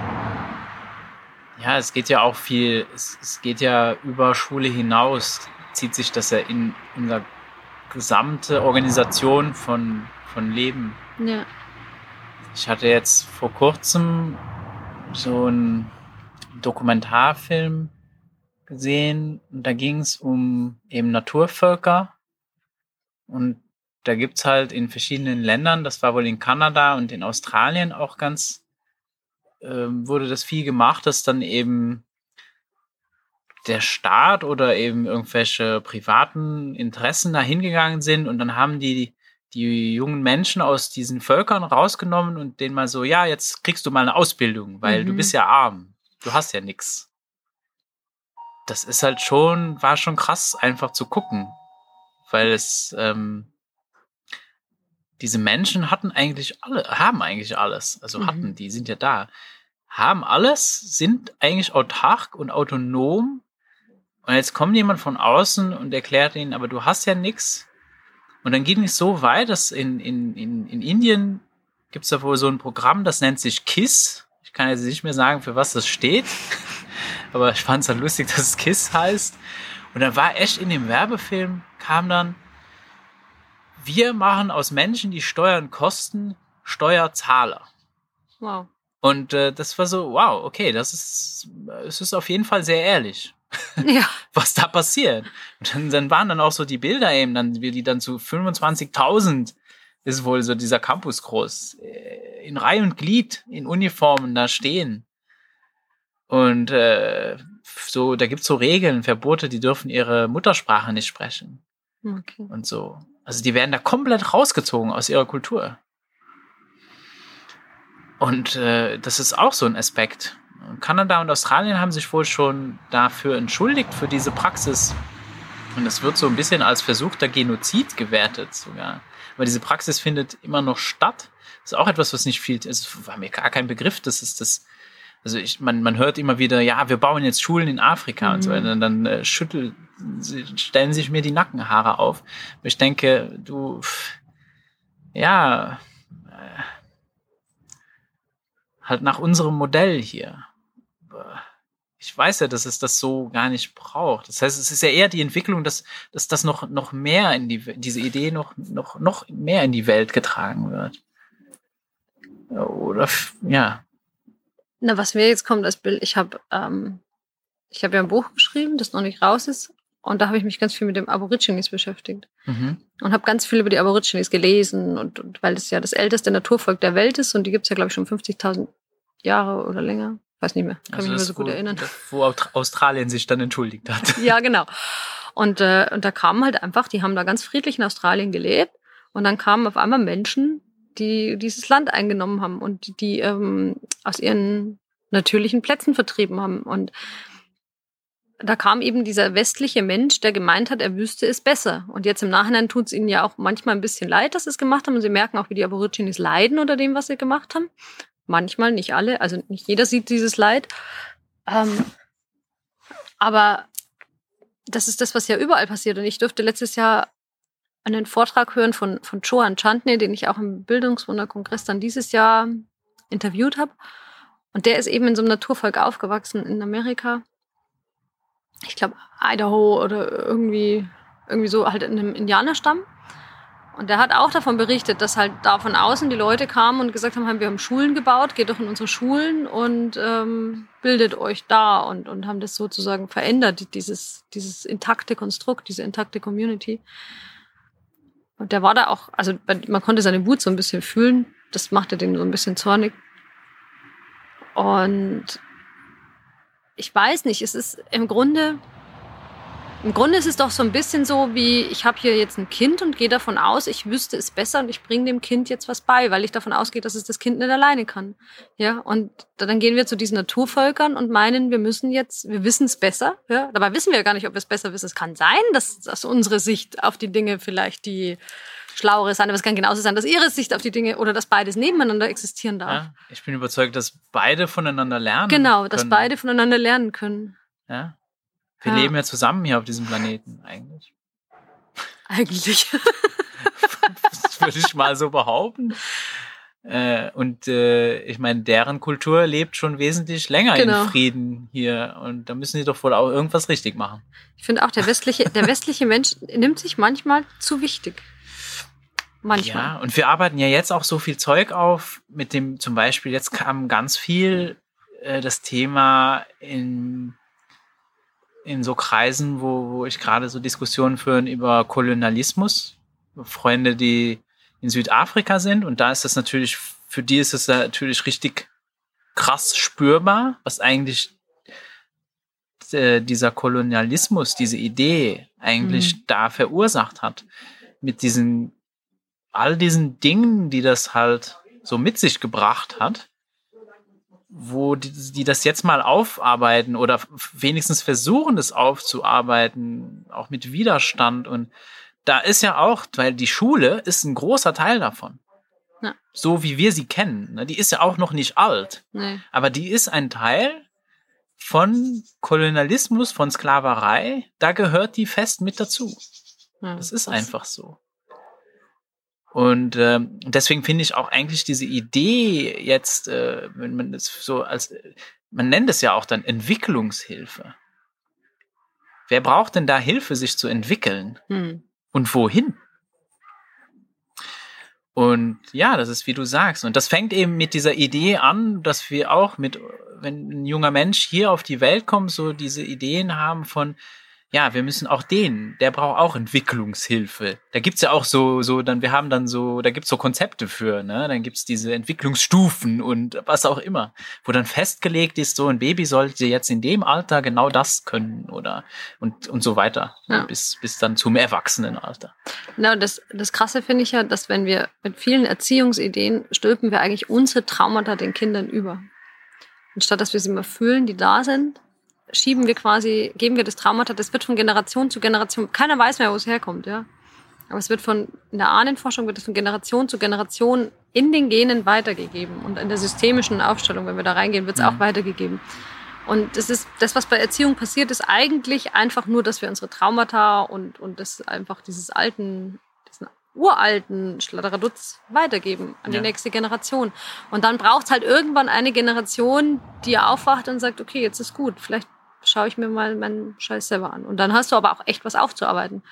Ja, es geht ja auch viel, es, es geht ja über Schule hinaus, zieht sich das ja in unser gesamte Organisation von, von Leben. Ja. Ich hatte jetzt vor kurzem so einen Dokumentarfilm gesehen und da ging es um eben Naturvölker und da gibt's halt in verschiedenen Ländern, das war wohl in Kanada und in Australien auch ganz, ähm, wurde das viel gemacht, dass dann eben der Staat oder eben irgendwelche privaten Interessen da hingegangen sind und dann haben die die jungen Menschen aus diesen Völkern rausgenommen und denen mal so, ja, jetzt kriegst du mal eine Ausbildung, weil mhm. du bist ja arm, du hast ja nix. Das ist halt schon, war schon krass einfach zu gucken, weil es ähm, diese Menschen hatten eigentlich alle, haben eigentlich alles. Also mhm. hatten, die sind ja da. Haben alles, sind eigentlich autark und autonom. Und jetzt kommt jemand von außen und erklärt ihnen, aber du hast ja nichts. Und dann ging es so weit, dass in, in, in, in Indien gibt es da wohl so ein Programm, das nennt sich KISS. Ich kann jetzt nicht mehr sagen, für was das steht. aber ich fand es halt lustig, dass es KISS heißt. Und dann war echt in dem Werbefilm, kam dann, wir machen aus Menschen, die Steuern kosten, Steuerzahler. Wow. Und äh, das war so, wow, okay, das ist, es ist auf jeden Fall sehr ehrlich. Ja. was da passiert. Und dann, dann waren dann auch so die Bilder eben, dann wie die dann zu 25.000 ist wohl so dieser Campus groß, äh, in Reihe und Glied, in Uniformen da stehen. Und äh, so, da gibt's so Regeln, Verbote, die dürfen ihre Muttersprache nicht sprechen. Okay. Und so. Also die werden da komplett rausgezogen aus ihrer Kultur. Und äh, das ist auch so ein Aspekt. Kanada und Australien haben sich wohl schon dafür entschuldigt, für diese Praxis. Und es wird so ein bisschen als versuchter Genozid gewertet sogar. Aber diese Praxis findet immer noch statt. Das ist auch etwas, was nicht viel, es war mir gar kein Begriff, das ist das, also ich, man, man hört immer wieder, ja, wir bauen jetzt Schulen in Afrika mhm. und so weiter. Und dann äh, schütteln, stellen sich mir die Nackenhaare auf. Ich denke, du, ja, äh, halt nach unserem Modell hier. Ich weiß ja, dass es das so gar nicht braucht. Das heißt, es ist ja eher die Entwicklung, dass, dass das noch, noch mehr in die, diese Idee noch, noch, noch mehr in die Welt getragen wird. Oder, ja, na, was mir jetzt kommt als Bild, ich habe ähm, ich habe ja ein Buch geschrieben, das noch nicht raus ist. Und da habe ich mich ganz viel mit dem Aborigines beschäftigt. Mhm. Und habe ganz viel über die Aborigines gelesen. Und, und weil das ja das älteste Naturvolk der Welt ist. Und die gibt es ja, glaube ich, schon 50.000 Jahre oder länger. Weiß nicht mehr. Kann also mich nicht mehr so gut wo, erinnern. Wo Australien sich dann entschuldigt hat. ja, genau. Und, äh, und da kamen halt einfach, die haben da ganz friedlich in Australien gelebt. Und dann kamen auf einmal Menschen, die dieses Land eingenommen haben und die ähm, aus ihren natürlichen Plätzen vertrieben haben. Und da kam eben dieser westliche Mensch, der gemeint hat, er wüsste es besser. Und jetzt im Nachhinein tut es ihnen ja auch manchmal ein bisschen leid, dass sie es gemacht haben. Und sie merken auch, wie die Aborigines leiden unter dem, was sie gemacht haben. Manchmal, nicht alle, also nicht jeder sieht dieses Leid. Ähm, aber das ist das, was ja überall passiert. Und ich durfte letztes Jahr einen Vortrag hören von, von Joan Chantney, den ich auch im Bildungswunderkongress dann dieses Jahr interviewt habe. Und der ist eben in so einem Naturvolk aufgewachsen in Amerika. Ich glaube, Idaho oder irgendwie, irgendwie so halt in einem Indianerstamm. Und der hat auch davon berichtet, dass halt da von außen die Leute kamen und gesagt haben, wir haben Schulen gebaut, geht doch in unsere Schulen und ähm, bildet euch da und, und haben das sozusagen verändert, dieses, dieses intakte Konstrukt, diese intakte Community. Und der war da auch, also man konnte seine Wut so ein bisschen fühlen. Das machte den so ein bisschen zornig. Und ich weiß nicht, es ist im Grunde, im Grunde ist es doch so ein bisschen so, wie ich habe hier jetzt ein Kind und gehe davon aus, ich wüsste es besser und ich bringe dem Kind jetzt was bei, weil ich davon ausgehe, dass es das Kind nicht alleine kann. Ja, und dann gehen wir zu diesen Naturvölkern und meinen, wir müssen jetzt, wir wissen es besser. Ja, dabei wissen wir gar nicht, ob wir es besser wissen. Es kann sein, dass, dass unsere Sicht auf die Dinge vielleicht die schlauere sein, aber es kann genauso sein, dass ihre Sicht auf die Dinge oder dass beides nebeneinander existieren darf. Ja, ich bin überzeugt, dass beide voneinander lernen. Genau, dass können. beide voneinander lernen können. Ja. Wir ja. leben ja zusammen hier auf diesem Planeten eigentlich. Eigentlich. das würde ich mal so behaupten. Äh, und äh, ich meine, deren Kultur lebt schon wesentlich länger genau. in Frieden hier. Und da müssen sie doch wohl auch irgendwas richtig machen. Ich finde auch, der westliche, der westliche Mensch nimmt sich manchmal zu wichtig. Manchmal. Ja, und wir arbeiten ja jetzt auch so viel Zeug auf, mit dem zum Beispiel, jetzt kam ganz viel äh, das Thema in in so Kreisen, wo, wo ich gerade so Diskussionen führen über Kolonialismus. Freunde, die in Südafrika sind. Und da ist das natürlich, für die ist es natürlich richtig krass spürbar, was eigentlich äh, dieser Kolonialismus, diese Idee eigentlich mhm. da verursacht hat. Mit diesen, all diesen Dingen, die das halt so mit sich gebracht hat wo die, die das jetzt mal aufarbeiten oder wenigstens versuchen, das aufzuarbeiten, auch mit Widerstand. Und da ist ja auch, weil die Schule ist ein großer Teil davon. Ja. So wie wir sie kennen. Ne? Die ist ja auch noch nicht alt. Nee. Aber die ist ein Teil von Kolonialismus, von Sklaverei. Da gehört die fest mit dazu. Ja, das ist einfach so. Und äh, deswegen finde ich auch eigentlich diese Idee jetzt, äh, wenn man das so als, man nennt es ja auch dann Entwicklungshilfe. Wer braucht denn da Hilfe, sich zu entwickeln? Hm. Und wohin? Und ja, das ist wie du sagst. Und das fängt eben mit dieser Idee an, dass wir auch mit, wenn ein junger Mensch hier auf die Welt kommt, so diese Ideen haben von, ja, wir müssen auch den, der braucht auch Entwicklungshilfe. Da gibt's ja auch so, so, dann, wir haben dann so, da gibt's so Konzepte für, ne? Dann gibt's diese Entwicklungsstufen und was auch immer, wo dann festgelegt ist, so ein Baby sollte jetzt in dem Alter genau das können oder und, und so weiter. Ja. Bis, bis dann zum Erwachsenenalter. Na, und das, das Krasse finde ich ja, dass wenn wir mit vielen Erziehungsideen stülpen wir eigentlich unsere Traumata den Kindern über. Anstatt dass wir sie mal fühlen, die da sind, schieben wir quasi, geben wir das Traumata, das wird von Generation zu Generation, keiner weiß mehr, wo es herkommt, ja. Aber es wird von, in der Ahnenforschung wird es von Generation zu Generation in den Genen weitergegeben. Und in der systemischen Aufstellung, wenn wir da reingehen, wird es auch mhm. weitergegeben. Und das ist, das, was bei Erziehung passiert, ist eigentlich einfach nur, dass wir unsere Traumata und, und das einfach dieses alten, diesen uralten Schladderadutz weitergeben an die ja. nächste Generation. Und dann braucht es halt irgendwann eine Generation, die aufwacht und sagt, okay, jetzt ist gut, vielleicht schaue ich mir mal meinen Scheiß selber an. Und dann hast du aber auch echt was aufzuarbeiten.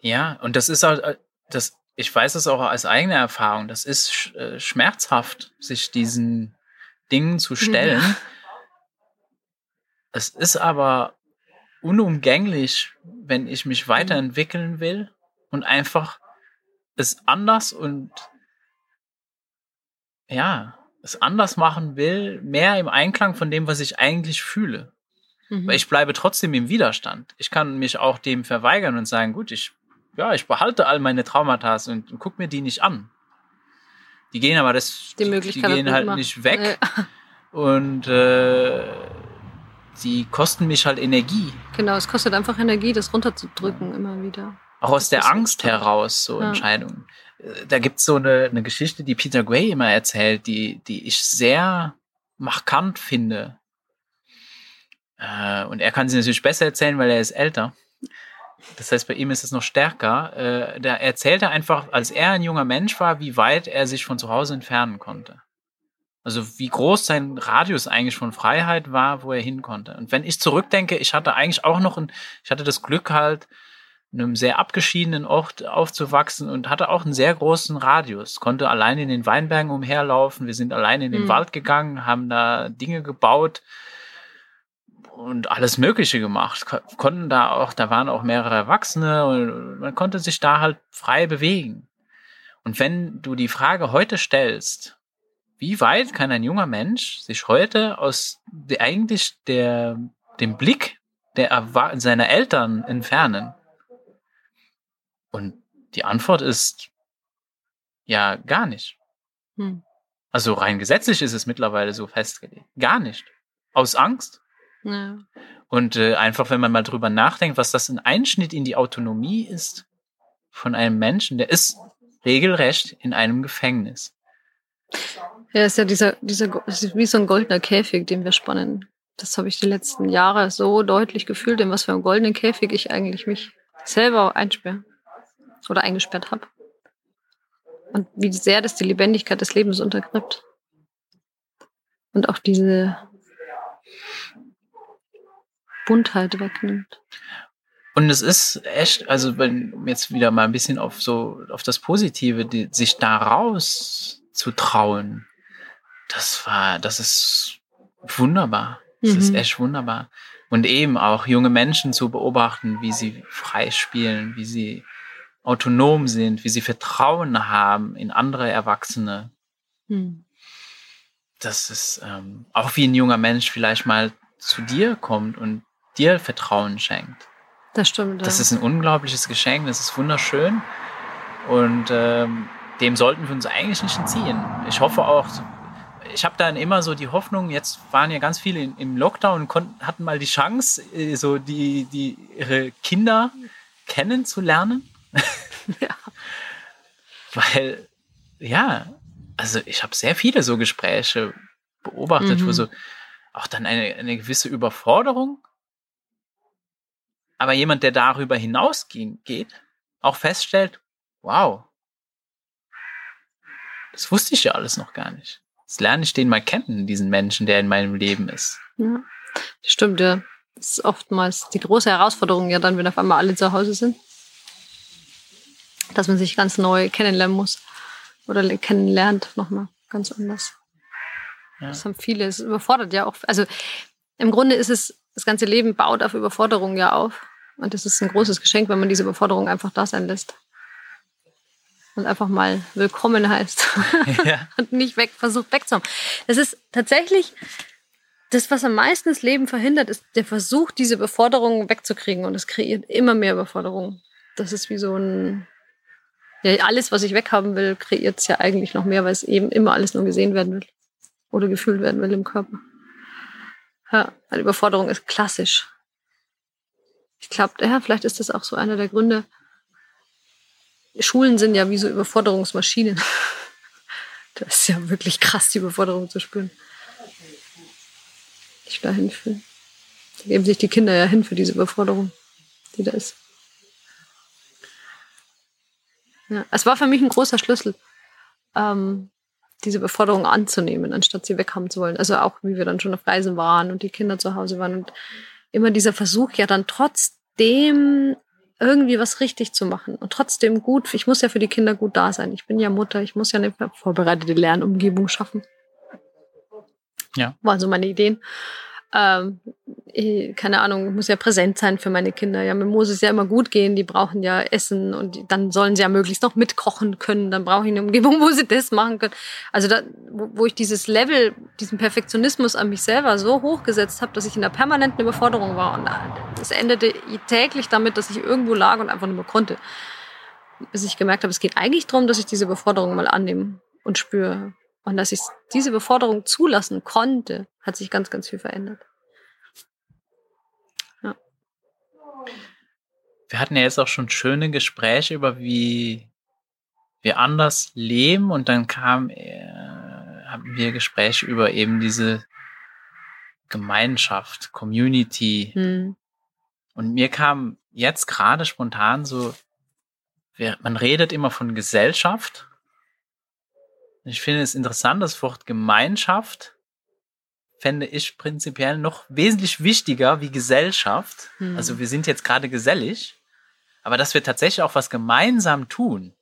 Ja, und das ist halt, das, ich weiß es auch als eigene Erfahrung, das ist äh, schmerzhaft, sich diesen Dingen zu stellen. Ja. Es ist aber unumgänglich, wenn ich mich weiterentwickeln will und einfach es anders und ja, es anders machen will, mehr im Einklang von dem, was ich eigentlich fühle. Mhm. Weil ich bleibe trotzdem im Widerstand. Ich kann mich auch dem verweigern und sagen, gut, ich, ja, ich behalte all meine Traumata und, und guck mir die nicht an. Die gehen aber das, die, die gehen halt nicht weg. Ja. Und äh, die kosten mich halt Energie. Genau, es kostet einfach Energie, das runterzudrücken ja. immer wieder. Auch aus der Angst heraus, so ja. Entscheidungen. Da gibt's so eine, eine Geschichte, die Peter Gray immer erzählt, die, die ich sehr markant finde. Äh, und er kann sie natürlich besser erzählen, weil er ist älter. Das heißt, bei ihm ist es noch stärker. Äh, da erzählt er einfach, als er ein junger Mensch war, wie weit er sich von zu Hause entfernen konnte. Also wie groß sein Radius eigentlich von Freiheit war, wo er hin konnte. Und wenn ich zurückdenke, ich hatte eigentlich auch noch ein, ich hatte das Glück halt, in einem sehr abgeschiedenen Ort aufzuwachsen und hatte auch einen sehr großen Radius. Konnte allein in den Weinbergen umherlaufen. Wir sind allein in den mhm. Wald gegangen, haben da Dinge gebaut und alles Mögliche gemacht. Konnten da auch, da waren auch mehrere Erwachsene und man konnte sich da halt frei bewegen. Und wenn du die Frage heute stellst, wie weit kann ein junger Mensch sich heute aus eigentlich der, dem Blick der seiner Eltern entfernen? Und die Antwort ist ja gar nicht. Hm. Also rein gesetzlich ist es mittlerweile so festgelegt. Gar nicht. Aus Angst. Ja. Und äh, einfach, wenn man mal drüber nachdenkt, was das ein Einschnitt in die Autonomie ist von einem Menschen, der ist regelrecht in einem Gefängnis. Ja, ist ja dieser, dieser, ist wie so ein goldener Käfig, den wir spannen. Das habe ich die letzten Jahre so deutlich gefühlt, in was für einem goldenen Käfig ich eigentlich mich selber einsperre oder eingesperrt habe. Und wie sehr das die Lebendigkeit des Lebens untergräbt. Und auch diese Buntheit wegnimmt. Und es ist echt, also wenn jetzt wieder mal ein bisschen auf so auf das Positive, die, sich da raus zu trauen, das war, das ist wunderbar. Das mhm. ist echt wunderbar. Und eben auch junge Menschen zu beobachten, wie sie frei spielen, wie sie autonom sind, wie sie Vertrauen haben in andere Erwachsene. Mhm. Das ist ähm, auch wie ein junger Mensch vielleicht mal zu dir kommt und dir Vertrauen schenkt. Das stimmt. Das ja. ist ein unglaubliches Geschenk, das ist wunderschön. Und ähm, dem sollten wir uns eigentlich nicht entziehen. Ich hoffe auch, ich habe dann immer so die Hoffnung, jetzt waren ja ganz viele im Lockdown und konnten, hatten mal die Chance, äh, so die, die ihre Kinder kennenzulernen. Ja. Weil, ja, also ich habe sehr viele so Gespräche beobachtet, mhm. wo so auch dann eine, eine gewisse Überforderung aber jemand, der darüber hinausgeht, auch feststellt, wow, das wusste ich ja alles noch gar nicht. Jetzt lerne ich den mal kennen, diesen Menschen, der in meinem Leben ist. Ja, stimmt, ja. Das ist oftmals die große Herausforderung, ja, dann, wenn auf einmal alle zu Hause sind. Dass man sich ganz neu kennenlernen muss. oder kennenlernt nochmal ganz anders. Ja. Das haben viele. Es überfordert ja auch. Also im Grunde ist es, das ganze Leben baut auf Überforderung ja auf. Und das ist ein großes Geschenk, wenn man diese Überforderung einfach da sein lässt. Und einfach mal willkommen heißt. Ja. und nicht weg, versucht wegzuhauen. Das ist tatsächlich das, was am meisten das Leben verhindert, ist der Versuch, diese Überforderung wegzukriegen. Und es kreiert immer mehr Überforderung. Das ist wie so ein, ja, alles, was ich weghaben will, kreiert es ja eigentlich noch mehr, weil es eben immer alles nur gesehen werden will. Oder gefühlt werden will im Körper. Ja, weil Überforderung ist klassisch. Ich glaube, ja, vielleicht ist das auch so einer der Gründe. Schulen sind ja wie so Überforderungsmaschinen. das ist ja wirklich krass, die Überforderung zu spüren. Ich da hinfühlen. Da geben sich die Kinder ja hin für diese Überforderung, die da ist. Ja, es war für mich ein großer Schlüssel, ähm, diese Überforderung anzunehmen, anstatt sie weghaben zu wollen. Also auch, wie wir dann schon auf Reisen waren und die Kinder zu Hause waren und immer dieser Versuch, ja dann trotzdem irgendwie was richtig zu machen und trotzdem gut. Ich muss ja für die Kinder gut da sein. Ich bin ja Mutter, ich muss ja eine vorbereitete Lernumgebung schaffen. Ja. Waren so meine Ideen ähm, keine Ahnung, muss ja präsent sein für meine Kinder. Ja, mir muss es ja immer gut gehen. Die brauchen ja Essen und die, dann sollen sie ja möglichst noch mitkochen können. Dann brauche ich eine Umgebung, wo sie das machen können. Also da, wo, wo ich dieses Level, diesen Perfektionismus an mich selber so hochgesetzt habe, dass ich in der permanenten Überforderung war. Und das endete täglich damit, dass ich irgendwo lag und einfach nicht mehr konnte. Bis ich gemerkt habe, es geht eigentlich darum, dass ich diese Überforderung mal annehme und spüre. Und dass ich diese Beförderung zulassen konnte, hat sich ganz, ganz viel verändert. Ja. Wir hatten ja jetzt auch schon schöne Gespräche über wie wir anders leben und dann kam, äh, haben wir Gespräche über eben diese Gemeinschaft, Community. Hm. Und mir kam jetzt gerade spontan so, man redet immer von Gesellschaft ich finde es interessant, das Wort Gemeinschaft fände ich prinzipiell noch wesentlich wichtiger wie Gesellschaft. Hm. Also wir sind jetzt gerade gesellig, aber dass wir tatsächlich auch was gemeinsam tun,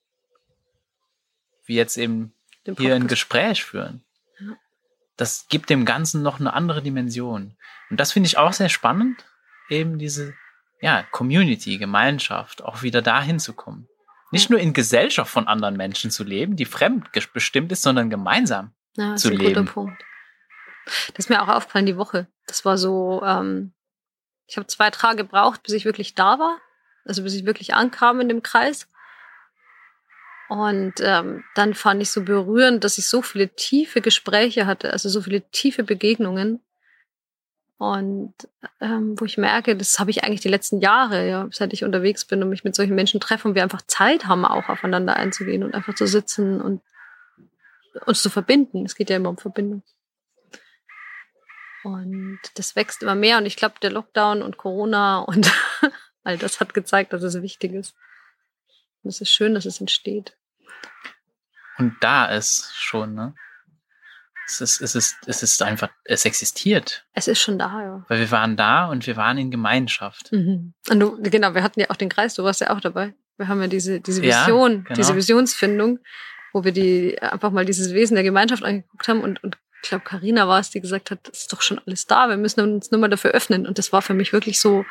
wie jetzt eben hier ein Gespräch führen. Das gibt dem Ganzen noch eine andere Dimension. Und das finde ich auch sehr spannend, eben diese ja, Community, Gemeinschaft, auch wieder dahin zu kommen. Nicht nur in Gesellschaft von anderen Menschen zu leben, die fremdbestimmt ist, sondern gemeinsam ja, zu leben. Guter Punkt. Das ist mir auch aufgefallen die Woche. Das war so, ähm, ich habe zwei Tage gebraucht, bis ich wirklich da war. Also bis ich wirklich ankam in dem Kreis. Und ähm, dann fand ich so berührend, dass ich so viele tiefe Gespräche hatte, also so viele tiefe Begegnungen. Und ähm, wo ich merke, das habe ich eigentlich die letzten Jahre, ja, seit ich unterwegs bin und mich mit solchen Menschen treffe und wir einfach Zeit haben, auch aufeinander einzugehen und einfach zu sitzen und uns zu verbinden. Es geht ja immer um Verbindung. Und das wächst immer mehr. Und ich glaube, der Lockdown und Corona und all das hat gezeigt, dass es wichtig ist. Und es ist schön, dass es entsteht. Und da ist schon, ne? Es ist, es ist, es ist einfach, es existiert. Es ist schon da, ja. Weil wir waren da und wir waren in Gemeinschaft. Mhm. Und du, genau, wir hatten ja auch den Kreis, du warst ja auch dabei. Wir haben ja diese, diese Vision, ja, genau. diese Visionsfindung, wo wir die einfach mal dieses Wesen der Gemeinschaft angeguckt haben und, und ich glaube, Karina war es, die gesagt hat, das ist doch schon alles da, wir müssen uns nur mal dafür öffnen. Und das war für mich wirklich so,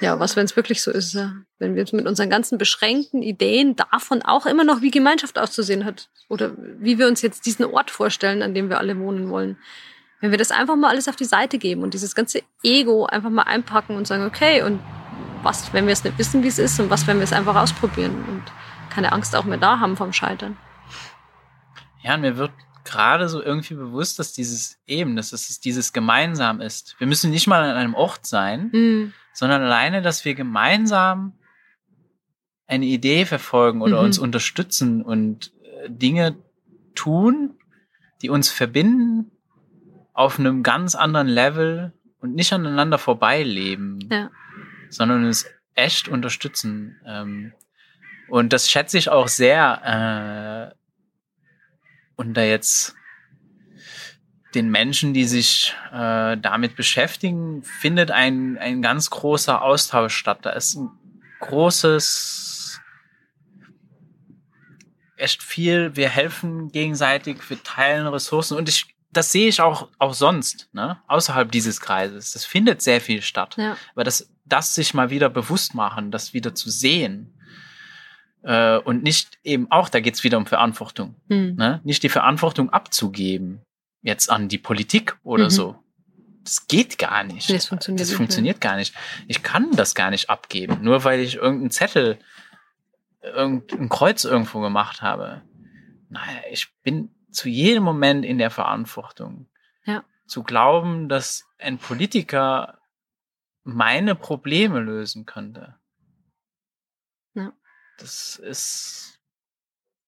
ja, was, wenn es wirklich so ist, ja? wenn wir mit unseren ganzen beschränkten Ideen davon auch immer noch wie Gemeinschaft auszusehen hat oder wie wir uns jetzt diesen Ort vorstellen, an dem wir alle wohnen wollen. Wenn wir das einfach mal alles auf die Seite geben und dieses ganze Ego einfach mal einpacken und sagen, okay, und was, wenn wir es nicht wissen, wie es ist und was, wenn wir es einfach ausprobieren und keine Angst auch mehr da haben vom Scheitern. Ja, und mir wird gerade so irgendwie bewusst, dass dieses eben, dass es dieses gemeinsam ist. Wir müssen nicht mal an einem Ort sein, mhm sondern alleine, dass wir gemeinsam eine Idee verfolgen oder mhm. uns unterstützen und äh, Dinge tun, die uns verbinden auf einem ganz anderen Level und nicht aneinander vorbeileben, ja. sondern uns echt unterstützen. Ähm, und das schätze ich auch sehr äh, unter jetzt den Menschen, die sich äh, damit beschäftigen, findet ein, ein ganz großer Austausch statt. Da ist ein großes, echt viel. Wir helfen gegenseitig, wir teilen Ressourcen und ich, das sehe ich auch, auch sonst, ne? außerhalb dieses Kreises. Das findet sehr viel statt. Ja. Aber das, das sich mal wieder bewusst machen, das wieder zu sehen äh, und nicht eben auch, da geht's wieder um Verantwortung, Hm. ne? nicht die Verantwortung abzugeben jetzt an die Politik oder Mhm. so. Das geht gar nicht. Das funktioniert das nicht, funktioniert gar nicht. Ich kann das gar nicht abgeben, nur weil ich irgendeinen Zettel, irgendein Kreuz irgendwo gemacht habe. Nein, ich bin zu jedem Moment in der Verantwortung. Ja. Zu glauben, dass ein Politiker meine Probleme lösen könnte. Ja. Das ist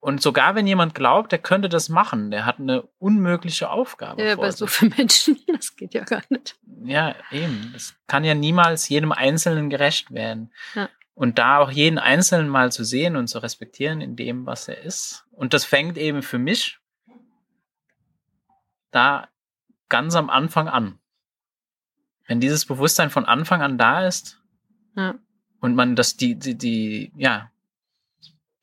und sogar wenn jemand glaubt, der könnte das machen, der hat eine unmögliche Aufgabe. Ja, aber so für Menschen, das geht ja gar nicht. Ja, eben. Das kann ja niemals jedem Einzelnen gerecht werden. Ja. Und da auch jeden Einzelnen mal zu sehen und zu respektieren in dem, was er ist. Und das fängt eben für mich da ganz am Anfang an. Wenn dieses Bewusstsein von Anfang an da ist Ja. und man das die, die, die, ja,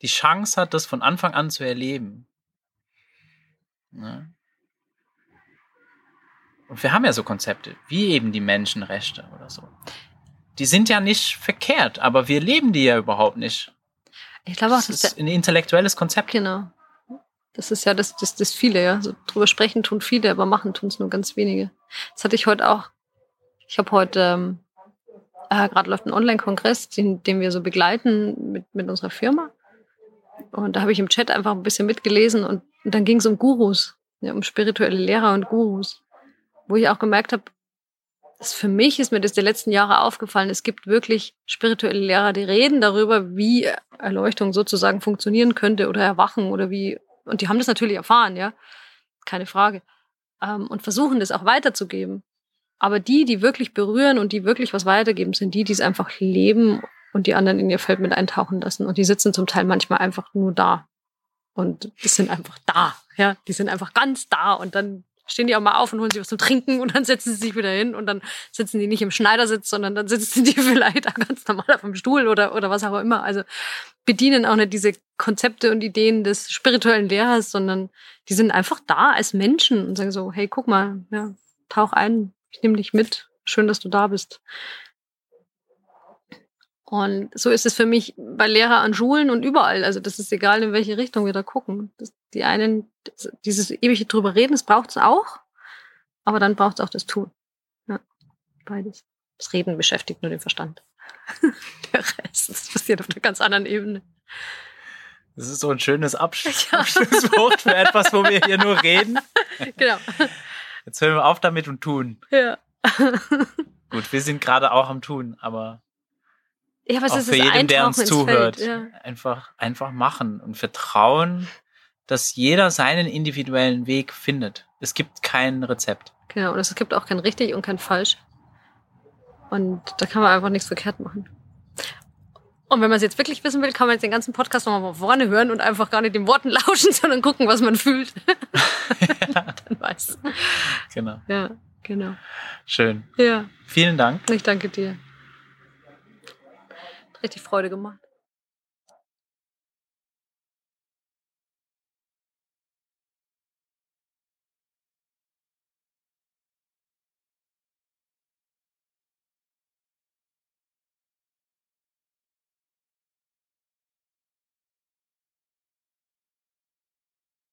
die Chance hat, das von Anfang an zu erleben. Ne? Und wir haben ja so Konzepte, wie eben die Menschenrechte oder so. Die sind ja nicht verkehrt, aber wir leben die ja überhaupt nicht. Ich glaube auch, Das ist ein intellektuelles Konzept. genau. Das ist ja das, das, das viele, ja. So drüber sprechen tun viele, aber machen tun es nur ganz wenige. Das hatte ich heute auch. Ich habe heute, ähm, äh, gerade läuft ein Online-Kongress, den, den wir so begleiten mit, mit unserer Firma. Und da habe ich im Chat einfach ein bisschen mitgelesen und, und dann ging es um Gurus, ja, um spirituelle Lehrer und Gurus. Wo ich auch gemerkt habe, für mich ist mir das die letzten Jahre aufgefallen, es gibt wirklich spirituelle Lehrer, die reden darüber, wie Erleuchtung sozusagen funktionieren könnte oder Erwachen oder wie, und die haben das natürlich erfahren, ja, keine Frage, ähm, und versuchen das auch weiterzugeben. Aber die, die wirklich berühren und die wirklich was weitergeben, sind die, die es einfach leben und die anderen in ihr Feld mit eintauchen lassen. Und die sitzen zum Teil manchmal einfach nur da. Und die sind einfach da, ja, die sind einfach ganz da und dann stehen die auch mal auf und holen sich was zum Trinken und dann setzen sie sich wieder hin und dann sitzen die nicht im Schneidersitz, sondern dann sitzen die vielleicht auch ganz normal auf dem Stuhl oder, oder was auch immer. Also bedienen auch nicht diese Konzepte und Ideen des spirituellen Lehrers, sondern die sind einfach da als Menschen und sagen so, hey, guck mal, ja, tauch ein, ich nehme dich mit, schön, dass du da bist. Und so ist es für mich bei Lehrer an Schulen und überall. Also das ist egal, in welche Richtung wir da gucken. Das, die einen, das, dieses ewige drüber reden, das braucht es auch, aber dann braucht es auch das Tun. Ja, beides. Das Reden beschäftigt nur den Verstand. Der Rest das passiert auf einer ganz anderen Ebene. Das ist so ein schönes Absch Ja. Abschlusswort für etwas, wo wir hier nur reden. Genau. Jetzt hören wir auf damit und tun. Ja. Gut, wir sind gerade auch am Tun, aber Ja, was auch ist für das jeden, der uns zuhört, Feld? Ja. einfach, einfach machen und vertrauen, dass jeder seinen individuellen Weg findet. Es gibt kein Rezept. Genau, und es gibt auch kein richtig und kein falsch. Und da kann man einfach nichts verkehrt machen. Und wenn man es jetzt wirklich wissen will, kann man jetzt den ganzen Podcast nochmal von vorne hören und einfach gar nicht den Worten lauschen, sondern gucken, was man fühlt. Dann weiß. Genau. Ja, genau. Schön. Ja, Vielen Dank. ich danke dir. Richtig Freude gemacht.